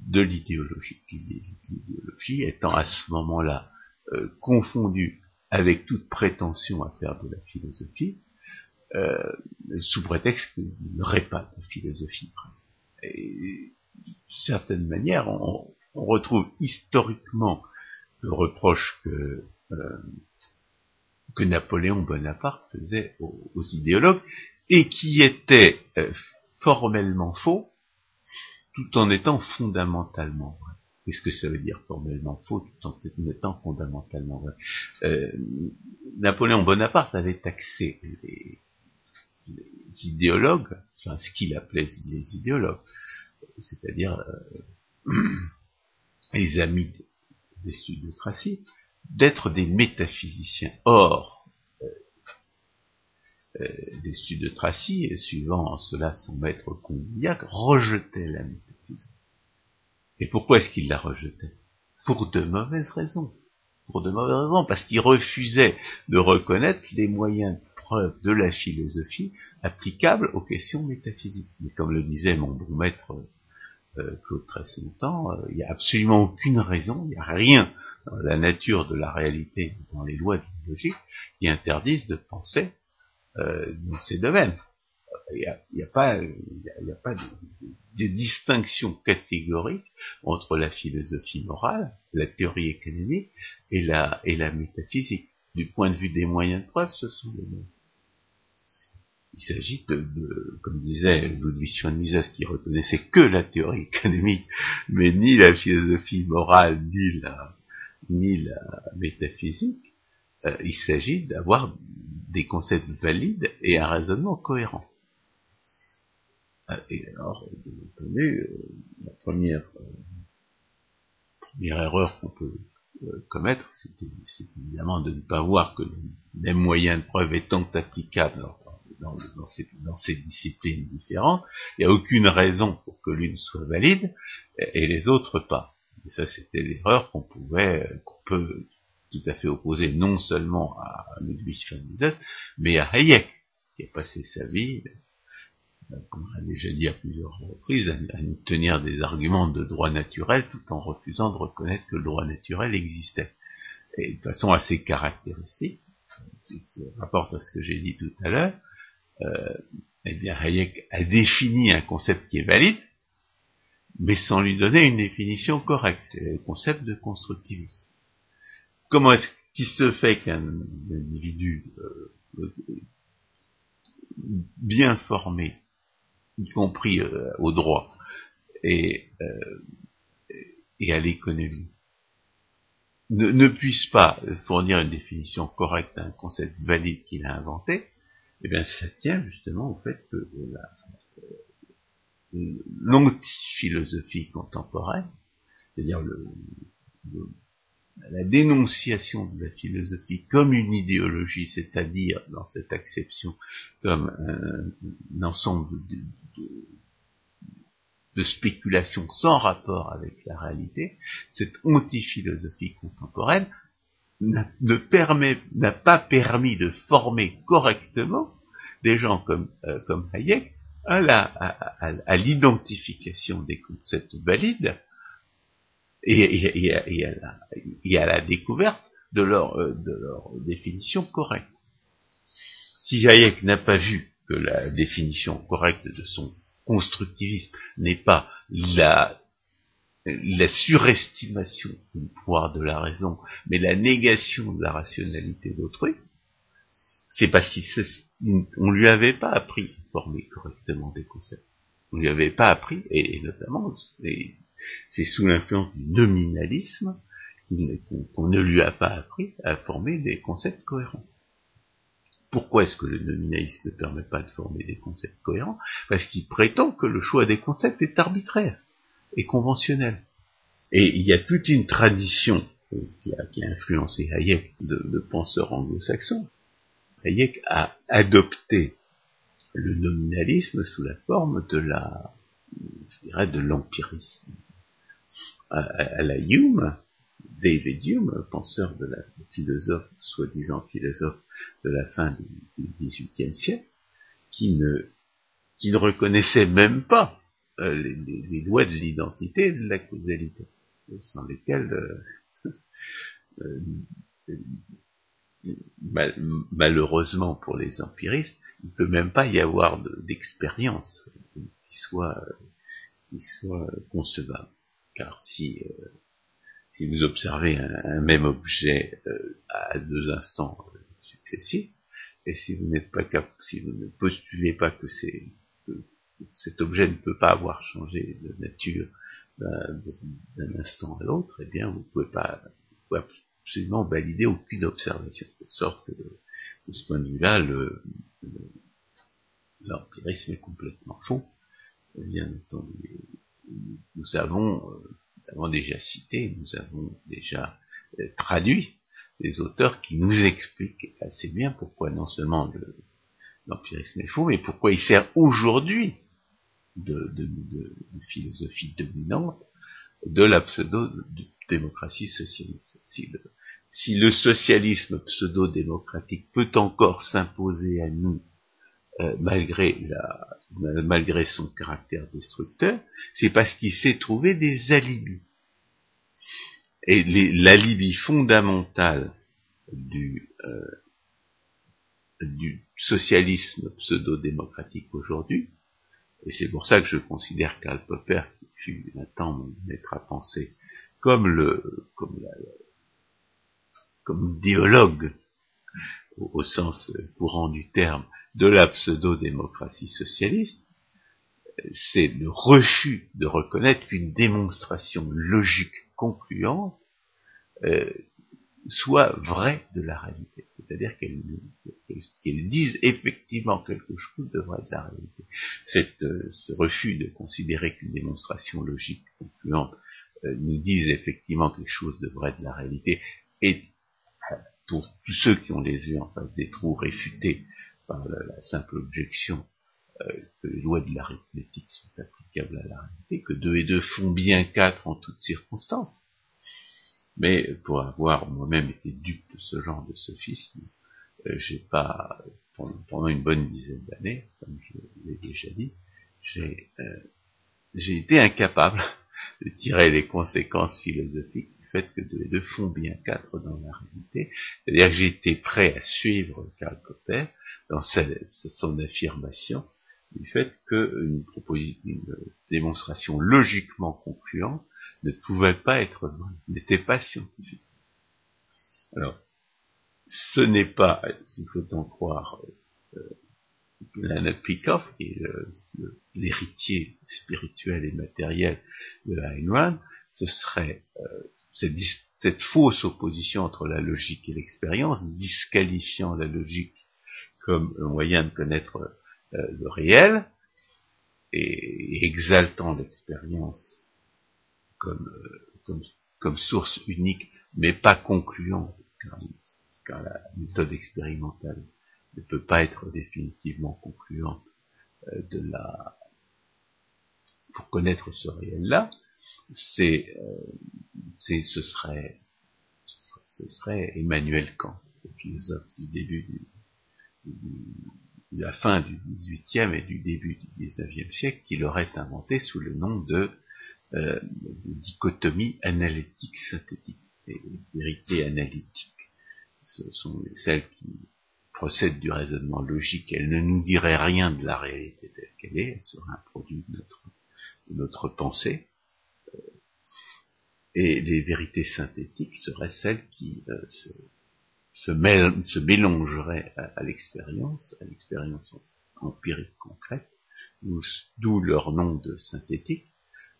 de l'idéologie. L'idéologie étant à ce moment-là euh, confondue avec toute prétention à faire de la philosophie, euh, sous prétexte qu'il n'y aurait pas de philosophie et d'une certaine manière, on, retrouve historiquement le reproche que, euh, que Napoléon Bonaparte faisait aux, idéologues, et qui était euh, formellement faux, tout en étant fondamentalement vrai. Qu'est-ce que ça veut dire formellement faux tout en étant fondamentalement vrai? Euh, Napoléon Bonaparte avait taxé les, idéologues, enfin ce qu'il appelait les idéologues, c'est-à-dire euh, les amis des studios de Tracy, d'être des métaphysiciens. Or, euh, euh, des Tracy, suivant cela son maître Condillac, rejetait la métaphysique. Et pourquoi est-ce qu'il la rejetait? Pour de mauvaises raisons. Pour de mauvaises raisons, parce qu'il refusait de reconnaître les moyens preuve de la philosophie applicable aux questions métaphysiques. Mais comme le disait mon bon maître euh, Claude Tresmontant, euh, il n'y a absolument aucune raison, il n'y a rien dans la nature de la réalité, dans les lois de la logique, qui interdisent de penser euh, dans ces domaines. N'y a, pas, il a pas de, de, distinction catégorique entre la philosophie morale, la théorie économique et la, et la métaphysique. Du point de vue des moyens de preuve, ce sont les mêmes. Il s'agit de, comme disait Ludwig von qui reconnaissait que la théorie économique, mais ni la philosophie morale, ni la, ni la métaphysique. Euh, il s'agit d'avoir des concepts valides et un raisonnement cohérent. Euh, et alors, bien entendu, euh, la première, première erreur qu'on peut commettre, c'est évidemment de ne pas voir que les moyens de preuve étant applicables dans, ces, disciplines différentes, il n'y a aucune raison pour que l'une soit valide et, les autres pas. Et ça, c'était l'erreur qu'on pouvait, qu'on peut tout à fait opposer non seulement à Ludwig von Mises, mais à Hayek, qui a passé sa vie, comme on l'a déjà dit à plusieurs reprises, à, nous tenir des arguments de droit naturel tout en refusant de reconnaître que le droit naturel existait. Et de façon assez caractéristique, qui rapporte à ce que j'ai dit tout à l'heure, euh, eh bien Hayek a défini un concept qui est valide, mais sans lui donner une définition correcte, le concept de constructivisme. Comment est-ce qu'il se fait qu'un individu euh, bien formé, y compris euh, au droit et, et à l'économie, ne, ne, puisse pas fournir une définition correcte à un concept valide qu'il a inventé, eh bien, ça tient justement au fait que l'anti-philosophie contemporaine, c'est-à-dire le, la dénonciation de la philosophie comme une idéologie, c'est-à-dire dans cette acception comme un, ensemble de, spéculations sans rapport avec la réalité, cette anti-philosophie contemporaine n'a pas permis de former correctement des gens comme, euh, Hayek à, l'identification des concepts valides et, et, à, la, et, à, la, découverte de leur, euh, de leur définition correcte. Si Hayek n'a pas vu que la définition correcte de son constructivisme n'est pas la la surestimation du pouvoir de la raison, mais la négation de la rationalité d'autrui, c'est parce qu'on lui avait pas appris à former correctement des concepts. On lui avait pas appris, et, notamment, c'est sous l'influence du nominalisme qu'on ne lui a pas appris à former des concepts cohérents. Pourquoi est-ce que le nominalisme ne permet pas de former des concepts cohérents? Parce qu'il prétend que le choix des concepts est arbitraire et conventionnel. Et il y a toute une tradition euh, qui a, influencé Hayek de, penseurs anglo-saxons. Hayek a adopté le nominalisme sous la forme de de l'empirisme. À, la Hume, David Hume, penseur de la philosophe, soi-disant philosophe de la fin du XVIIIe siècle, qui ne, qui ne reconnaissait même pas euh, les, lois de l'identité et de la causalité, sans lesquelles euh, euh, malheureusement pour les empiristes, il ne peut même pas y avoir d'expérience qui soit qui soit concevable. Car si si vous observez un, même objet à deux instants successifs, et si vous n'êtes pas capable, si vous ne postulez pas que cet objet ne peut pas avoir changé de nature d'un instant à l'autre, eh bien, vous ne pouvez pas absolument valider aucune observation. De sorte que, de ce point de vue-là, l'empirisme est complètement faux. Bien entendu, nous avons, euh, nous avons déjà cité, nous avons déjà euh, traduit des auteurs qui nous expliquent assez bien pourquoi non seulement l'empirisme est faux, mais pourquoi il sert aujourd'hui de, philosophie dominante de la pseudo-démocratie socialiste. Si le, socialisme pseudo-démocratique peut encore s'imposer à nous euh, malgré, malgré son caractère destructeur, c'est parce qu'il s'est trouvé des alibis. Et l'alibi fondamental du, euh, du socialisme pseudo-démocratique aujourd'hui, et c'est pour ça que je considère Karl Popper, qui fut un temps mon maître à penser, comme le, comme la, comme dialogue, au, sens courant du terme, de la pseudo-démocratie socialiste, c'est le refus de reconnaître qu'une démonstration logique concluante euh, soit vraie de la réalité, c'est-à-dire qu'elle qu dise effectivement quelque chose de vrai de la réalité. Cette, euh, ce refus de considérer qu'une démonstration logique concluante euh, nous dise effectivement quelque chose de vrai de la réalité est pour tous ceux qui ont les yeux en face des trous réfutés par la, simple objection euh, que les lois de l'arithmétique sont applicables à la réalité, que deux et deux font bien quatre en toutes circonstances. Mais pour avoir moi-même été dupe de ce genre de sophisme, euh, j'ai pas, pendant, une bonne dizaine d'années, comme je l'ai déjà dit, j'ai euh, été incapable de tirer les conséquences philosophiques fait que et deux font bien quatre dans la réalité. C'est-à-dire que j'étais prêt à suivre Karl Popper dans son affirmation du fait qu'une une démonstration logiquement concluante ne pouvait pas être n'était pas scientifique. Alors, ce n'est pas, s'il faut en croire euh, Leonard qui est l'héritier spirituel et matériel de Ayn Rand, ce serait euh, cette, fausse opposition entre la logique et l'expérience, disqualifiant la logique comme un moyen de connaître euh, le réel et exaltant l'expérience comme, comme, source unique, mais pas concluante, car, la méthode expérimentale ne peut pas être définitivement concluante euh, de la pour connaître ce réel-là, c'est, euh, c'est, ce serait, ce serait Emmanuel Kant, le philosophe du début du, de la fin du XVIIIe et du début du XIXe siècle, qui l'aurait inventé sous le nom de euh, dichotomie analytique-synthétique, et vérité analytique. Ce sont celles qui procèdent du raisonnement logique. Elles ne nous diraient rien de la réalité telle qu'elle est, elles seraient un produit de notre pensée. Et les vérités synthétiques seraient celles qui euh, se, se, mélangeraient à, l'expérience, à l'expérience empirique concrète, d'où leur nom de synthétique,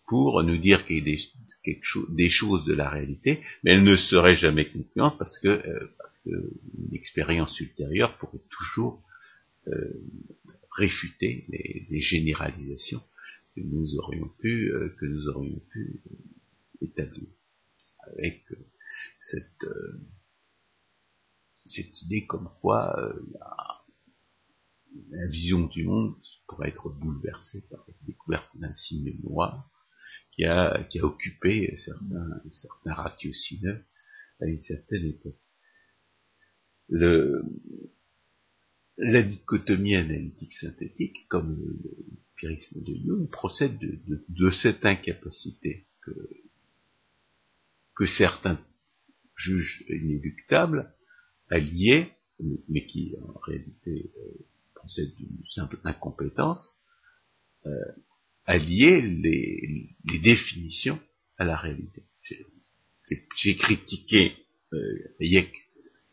pour nous dire qu'il y a des, choses de la réalité, mais elles ne seraient jamais concluantes parce que, euh, que expérience ultérieure pourrait toujours euh, réfuter les, généralisations que nous aurions pu, euh, que nous aurions pu établir avec cette, cette idée comme quoi la, la vision du monde pourrait être bouleversée par la découverte d'un signe noir qui a, qui a occupé certains, certains ratiocineux à une certaine époque. Le, la dichotomie analytique synthétique, comme le, le de Jung, procède de, de, de, cette incapacité que, que certains jugent inéluctable à lier, mais, qui en réalité euh, procède d'une simple incompétence, euh, à les, définitions à la réalité. J'ai critiqué euh,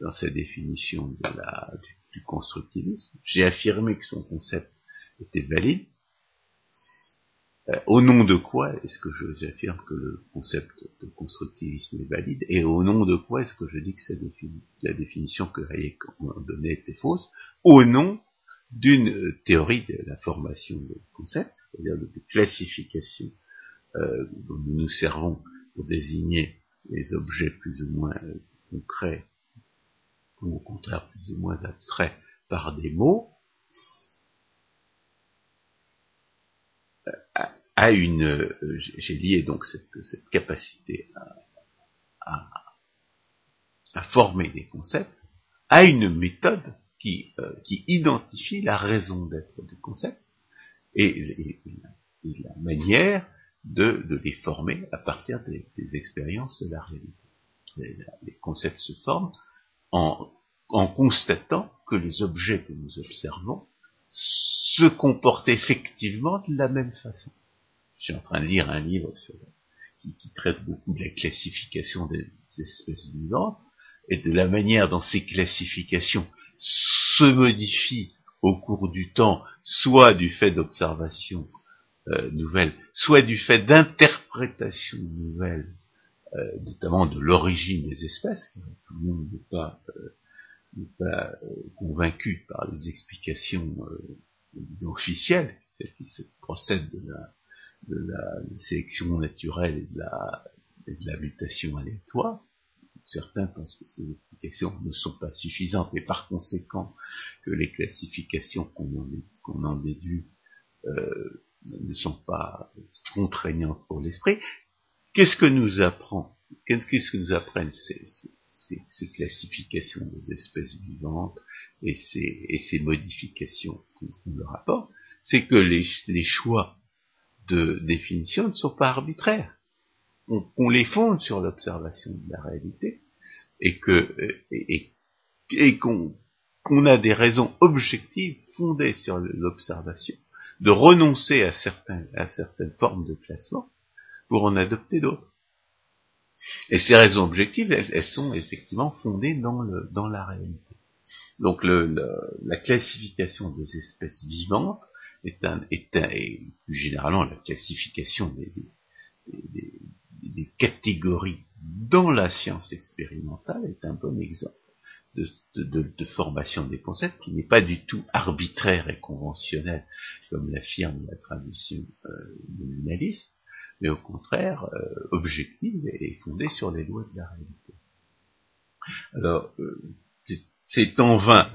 dans sa définition du, constructivisme. J'ai affirmé que son concept était valide. Euh, au nom de quoi est-ce que j'affirme que le concept de constructivisme est valide Et au nom de quoi est-ce que je dis que la définition que Hayek en donnait était fausse? Au nom d'une théorie de la formation de concepts, c'est-à-dire de classification euh, dont nous nous servons pour désigner les objets plus ou moins euh, concrets, ou au contraire plus ou moins abstraits par des mots, à, une, euh, j'ai lié donc cette, cette capacité à, former des concepts à une méthode qui, euh, qui identifie la raison d'être du concept et, la manière de, de, les former à partir des, expériences de la réalité. Les, concepts se forment en, en constatant que les objets que nous observons se comportent effectivement de la même façon. Je suis en train de lire un livre qui, traite beaucoup de la classification des espèces vivantes et de la manière dont ces classifications se modifie au cours du temps, soit du fait d'observations euh, nouvelles, soit du fait d'interprétations nouvelles, euh, notamment de l'origine des espèces. Tout le monde n'est pas, euh, pas convaincu par les explications officielles, celles qui se procèdent de la, de la sélection naturelle et de la, mutation aléatoire. Certains pensent que ces explications ne sont pas suffisantes et par conséquent que les classifications qu'on en, déduit euh, ne sont pas contraignantes pour l'esprit. Qu'est-ce que nous apprend Qu'est-ce que nous apprennent ces, classifications des espèces vivantes et ces, modifications qu'on leur apporte? C'est que les choix de définition ne sont pas arbitraires on, les fonde sur l'observation de la réalité et que et, qu'on a des raisons objectives fondées sur l'observation de renoncer à, à certaines formes de classement pour en adopter d'autres. Et ces raisons objectives, elles, sont effectivement fondées dans, dans la réalité. Donc la classification des espèces vivantes est un, est un, et plus généralement la classification des, des, des catégories dans la science expérimentale est un bon exemple de, de, formation des concepts qui n'est pas du tout arbitraire et conventionnel comme l'affirme la tradition euh, nominaliste, mais au contraire euh, objective et fondée sur les lois de la réalité. Alors, euh, c'est en vain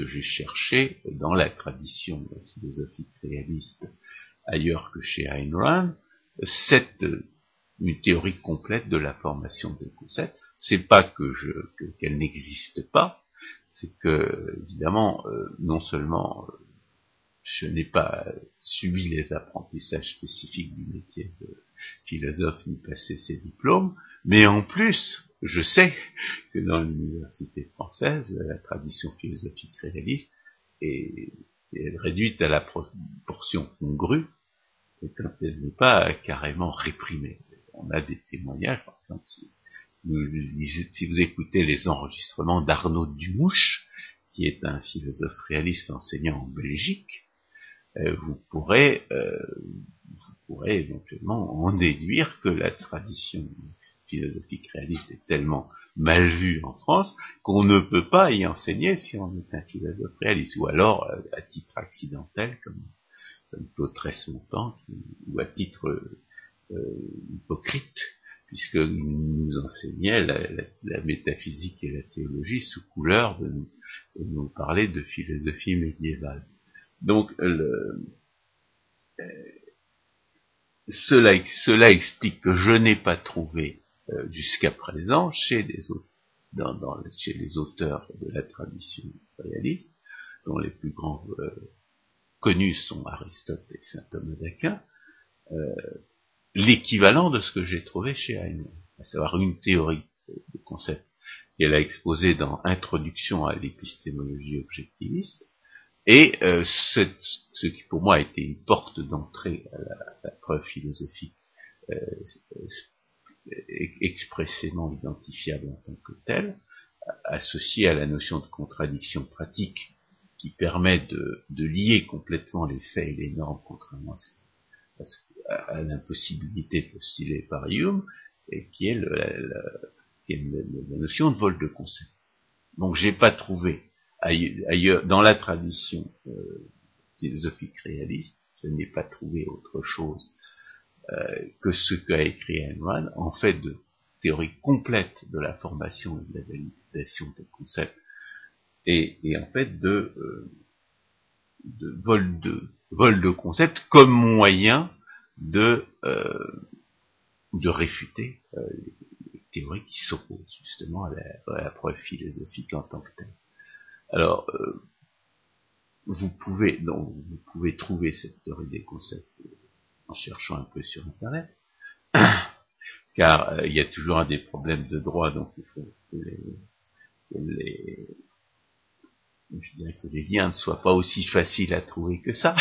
que j'ai cherché dans la tradition philosophique réaliste ailleurs que chez Ayn Rand cette une théorie complète de la formation des concepts. C'est pas que je qu'elle n'existe pas, c'est que évidemment euh, non seulement euh, je n'ai pas subi les apprentissages spécifiques du métier de philosophe ni passé ses diplômes, mais en plus je sais que dans l'université française la tradition philosophique réaliste est, réduite à la proportion congrue et quand elle n'est pas carrément réprimée. On a des témoignages, par exemple, si vous, écoutez les enregistrements d'Arnaud Dumouche, qui est un philosophe réaliste enseignant en Belgique, vous pourrez, vous pourrez éventuellement en déduire que la tradition philosophique réaliste est tellement mal vue en France qu'on ne peut pas y enseigner si on est un philosophe réaliste, ou alors à titre accidentel comme, comme Claude ou à titre euh, hypocrite, puisqu'il nous enseignait la, métaphysique et la théologie sous couleur de nous, parler de philosophie médiévale. Donc, le, euh, cela, explique que je n'ai pas trouvé euh, jusqu'à présent chez les, dans, dans, chez les auteurs de la tradition réaliste, dont les plus grands connus sont Aristote et saint Thomas d'Aquin, l'équivalent de ce que j'ai trouvé chez Heinemann, à savoir une théorie de concept qu'elle a exposée dans Introduction à l'épistémologie objectiviste, et euh, ce qui pour moi a été une porte d'entrée à la, preuve philosophique euh, expressément identifiable en tant que telle, associée à la notion de contradiction pratique qui permet de, lier complètement les faits et les normes, contrairement à l'impossibilité postulée par Hume, et qui est, la, notion de vol de concept. Donc j'ai pas trouvé ailleurs, dans la tradition euh, philosophique réaliste, je n'ai pas trouvé autre chose que ce qu'a écrit Einstein, en fait de théorie complète de la formation et de la validation des concepts, et, en fait de, euh, de vol de vol de concept comme moyen de, euh, de réfuter euh, les théories qui s'opposent justement à la, preuve philosophique en tant que telle. Alors, euh, vous pouvez donc vous pouvez trouver cette théorie des concepts en cherchant un peu sur Internet, car il y a toujours des problèmes de droit, donc il faut que les, que les liens ne soient pas aussi faciles à trouver que ça.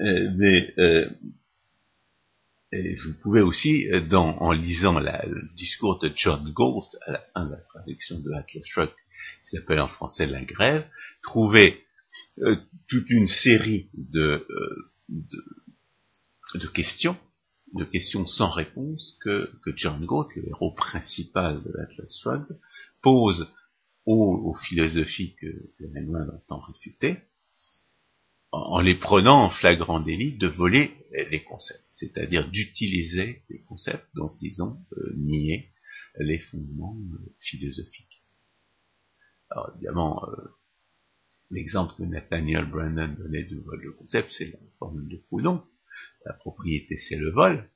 mais et vous pouvez aussi, euh, en lisant le discours de John Gould à la fin de la traduction de Atlas Shrugged, qui s'appelle en français La Grève, trouver euh, toute une série euh, de, questions, de questions sans réponse que, que John Gould, le héros principal de Atlas Shrugged, pose aux, philosophies que, que entend réfuter, en les prenant en flagrant délit de voler les concepts, c'est-à-dire d'utiliser les concepts dont ils ont euh, nié les fondements euh, philosophiques. Alors évidemment, euh, l'exemple que Nathaniel Brandon donnait du vol de concept, c'est la formule de Proudhon. La propriété, c'est le vol,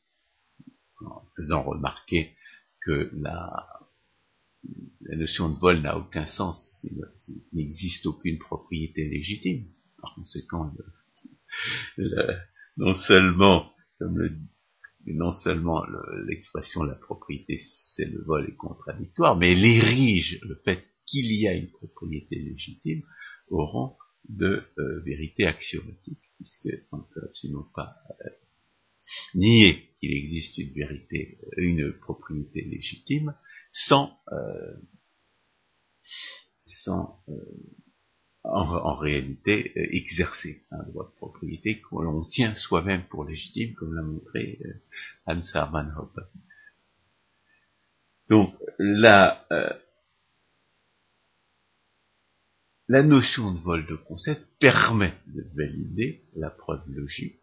en faisant remarquer que la, notion de vol n'a aucun sens s'il n'existe aucune propriété légitime. Par conséquent, non seulement, non seulement l'expression la propriété, c'est le vol est contradictoire, mais elle érige le fait qu'il y a une propriété légitime au rang de euh, vérité axiomatique, puisqu'on ne peut absolument pas euh, nier qu'il existe une vérité, euh, une propriété légitime, sans, sans en, réalité euh, exercer un droit de propriété que l'on tient soi-même pour légitime, comme l'a montré euh, Hans Hermann Hoppe. Donc la, euh, la notion de vol de concept permet de valider la preuve logique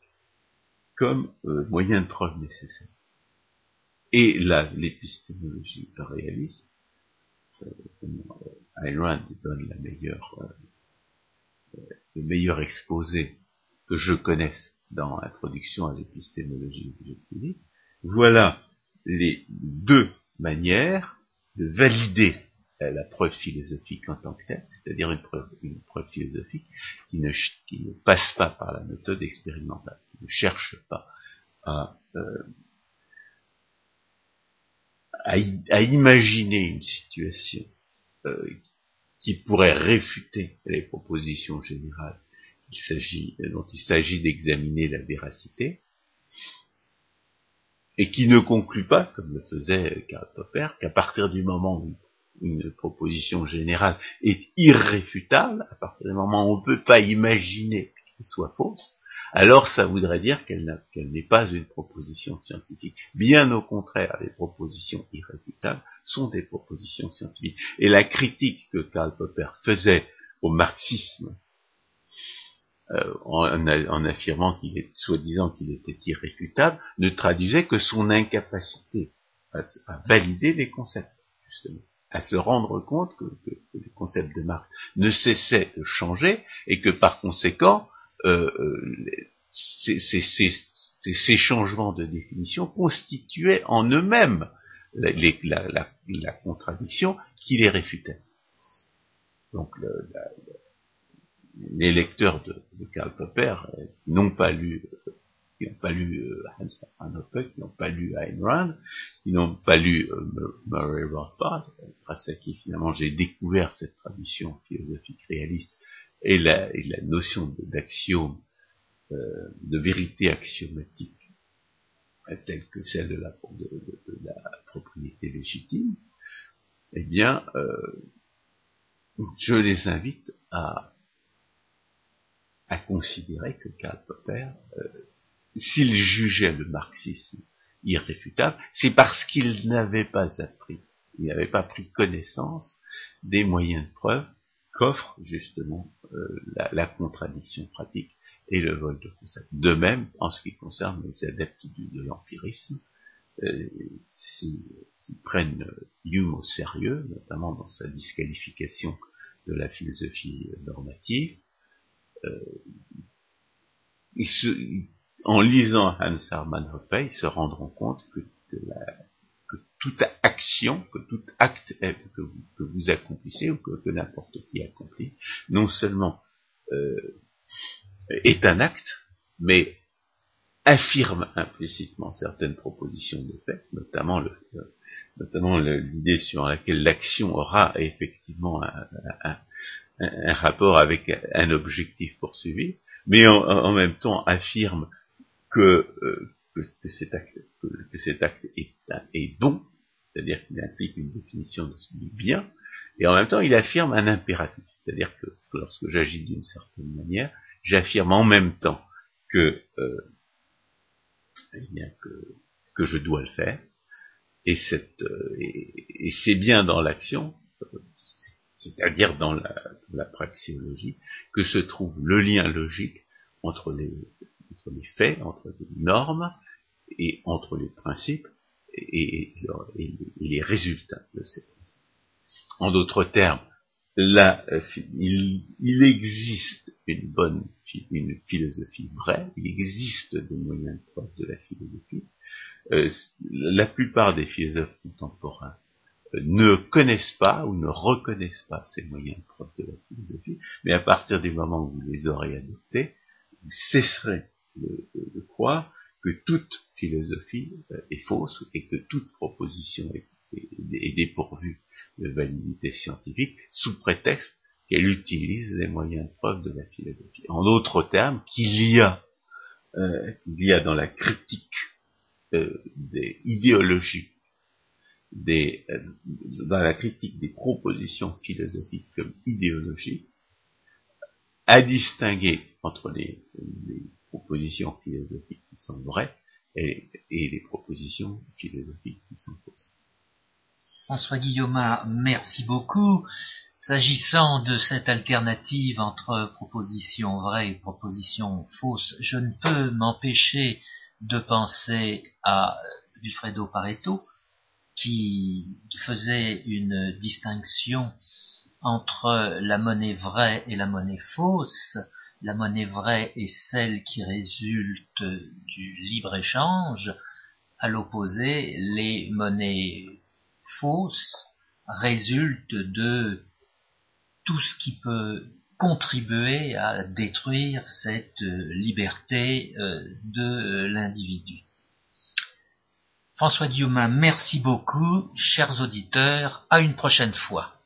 comme moyen de preuve nécessaire. Et l'épistémologie réaliste, Ayn Rand donne la meilleure le meilleur exposé que je connaisse dans Introduction à l'épistémologie objectiviste, voilà les deux manières de valider la preuve philosophique en tant que telle, c'est-à-dire une preuve, philosophique qui ne, qui ne, passe pas par la méthode expérimentale, qui ne cherche pas à, euh, à, imaginer une situation euh, qui pourrait réfuter les propositions générales dont il s'agit d'examiner la véracité, et qui ne conclut pas, comme le faisait Karl Popper, qu'à partir du moment où une proposition générale est irréfutable, à partir du moment où on ne peut pas imaginer soit fausse, alors ça voudrait dire qu'elle n'est pas une proposition scientifique. Bien au contraire, les propositions irréfutables sont des propositions scientifiques. Et la critique que Karl Popper faisait au marxisme euh, en, affirmant qu'il est soi-disant qu'il était irréfutable, ne traduisait que son incapacité à, valider les concepts, justement, à se rendre compte que, les concepts de Marx ne cessaient de changer et que par conséquent, euh, euh ces, changements de définition constituaient en eux-mêmes la, contradiction qui les réfutait. Donc le, les lecteurs de, Karl Popper euh, n'ont pas lu qui n'ont pas lu euh, Hans Hermann qui n'ont pas lu Ayn Rand, qui n'ont pas lu Murray Rothbard, grâce à qui finalement j'ai découvert cette tradition philosophique réaliste et la, notion d'axiome, de vérité axiomatique, telle que celle de la, propriété légitime, eh bien, je les invite à considérer que Karl Popper, euh, s'il jugeait le marxisme irréfutable, c'est parce qu'il n'avait pas appris, il n'avait pas pris connaissance des moyens de preuve qu'offre justement euh, la, contradiction pratique et le vol de concept. De même, en ce qui concerne les adeptes de l'empirisme, euh, s'ils prennent Hume au sérieux, notamment dans sa disqualification de la philosophie normative, euh, en lisant Hans Hermann Hoppe, ils se rendront compte que, toute action, que tout acte que, vous, accomplissez ou que, n'importe qui accomplit, non seulement euh, est un acte, mais affirme implicitement certaines propositions de fait, notamment l'idée sur laquelle l'action aura effectivement un, rapport avec un objectif poursuivi, mais en, même temps affirme que, euh, que, cet acte, que, cet acte est, est bon, c'est-à-dire qu'il implique une définition de ce bien, et en même temps il affirme un impératif, c'est-à-dire que lorsque j'agis d'une certaine manière, j'affirme en même temps que, euh, eh bien, que, je dois le faire, euh, et, et c'est bien dans l'action, c'est-à-dire dans la, praxéologie, que se trouve le lien logique entre les, faits, entre les normes et entre les principes et, les résultats de ces principes. En d'autres termes, là, il, existe une bonne une philosophie vraie, il existe des moyens de preuve de la philosophie. Euh, la plupart des philosophes contemporains ne connaissent pas ou ne reconnaissent pas ces moyens de de la philosophie, mais à partir du moment où vous les aurez adoptés, vous cesserez de, croire que toute philosophie euh, est fausse et que toute proposition est, dépourvue de validité scientifique sous prétexte qu'elle utilise les moyens de preuve de la philosophie. En d'autres termes, qu'il y a, euh, qu'il y a dans la critique euh, des idéologies des, euh, dans la critique des propositions philosophiques comme idéologiques, à distinguer entre les, propositions philosophiques qui sont vraies et, les propositions philosophiques qui sont fausses. François Guillaume, merci beaucoup. S'agissant de cette alternative entre propositions vraies et propositions fausses, je ne peux m'empêcher de penser à Vilfredo Pareto, qui, faisait une distinction entre la monnaie vraie et la monnaie fausse. La monnaie vraie est celle qui résulte du libre-échange. À l'opposé, les monnaies fausses résultent de tout ce qui peut contribuer à détruire cette liberté euh, de l'individu. François Guillaumin, merci beaucoup. Chers auditeurs, à une prochaine fois.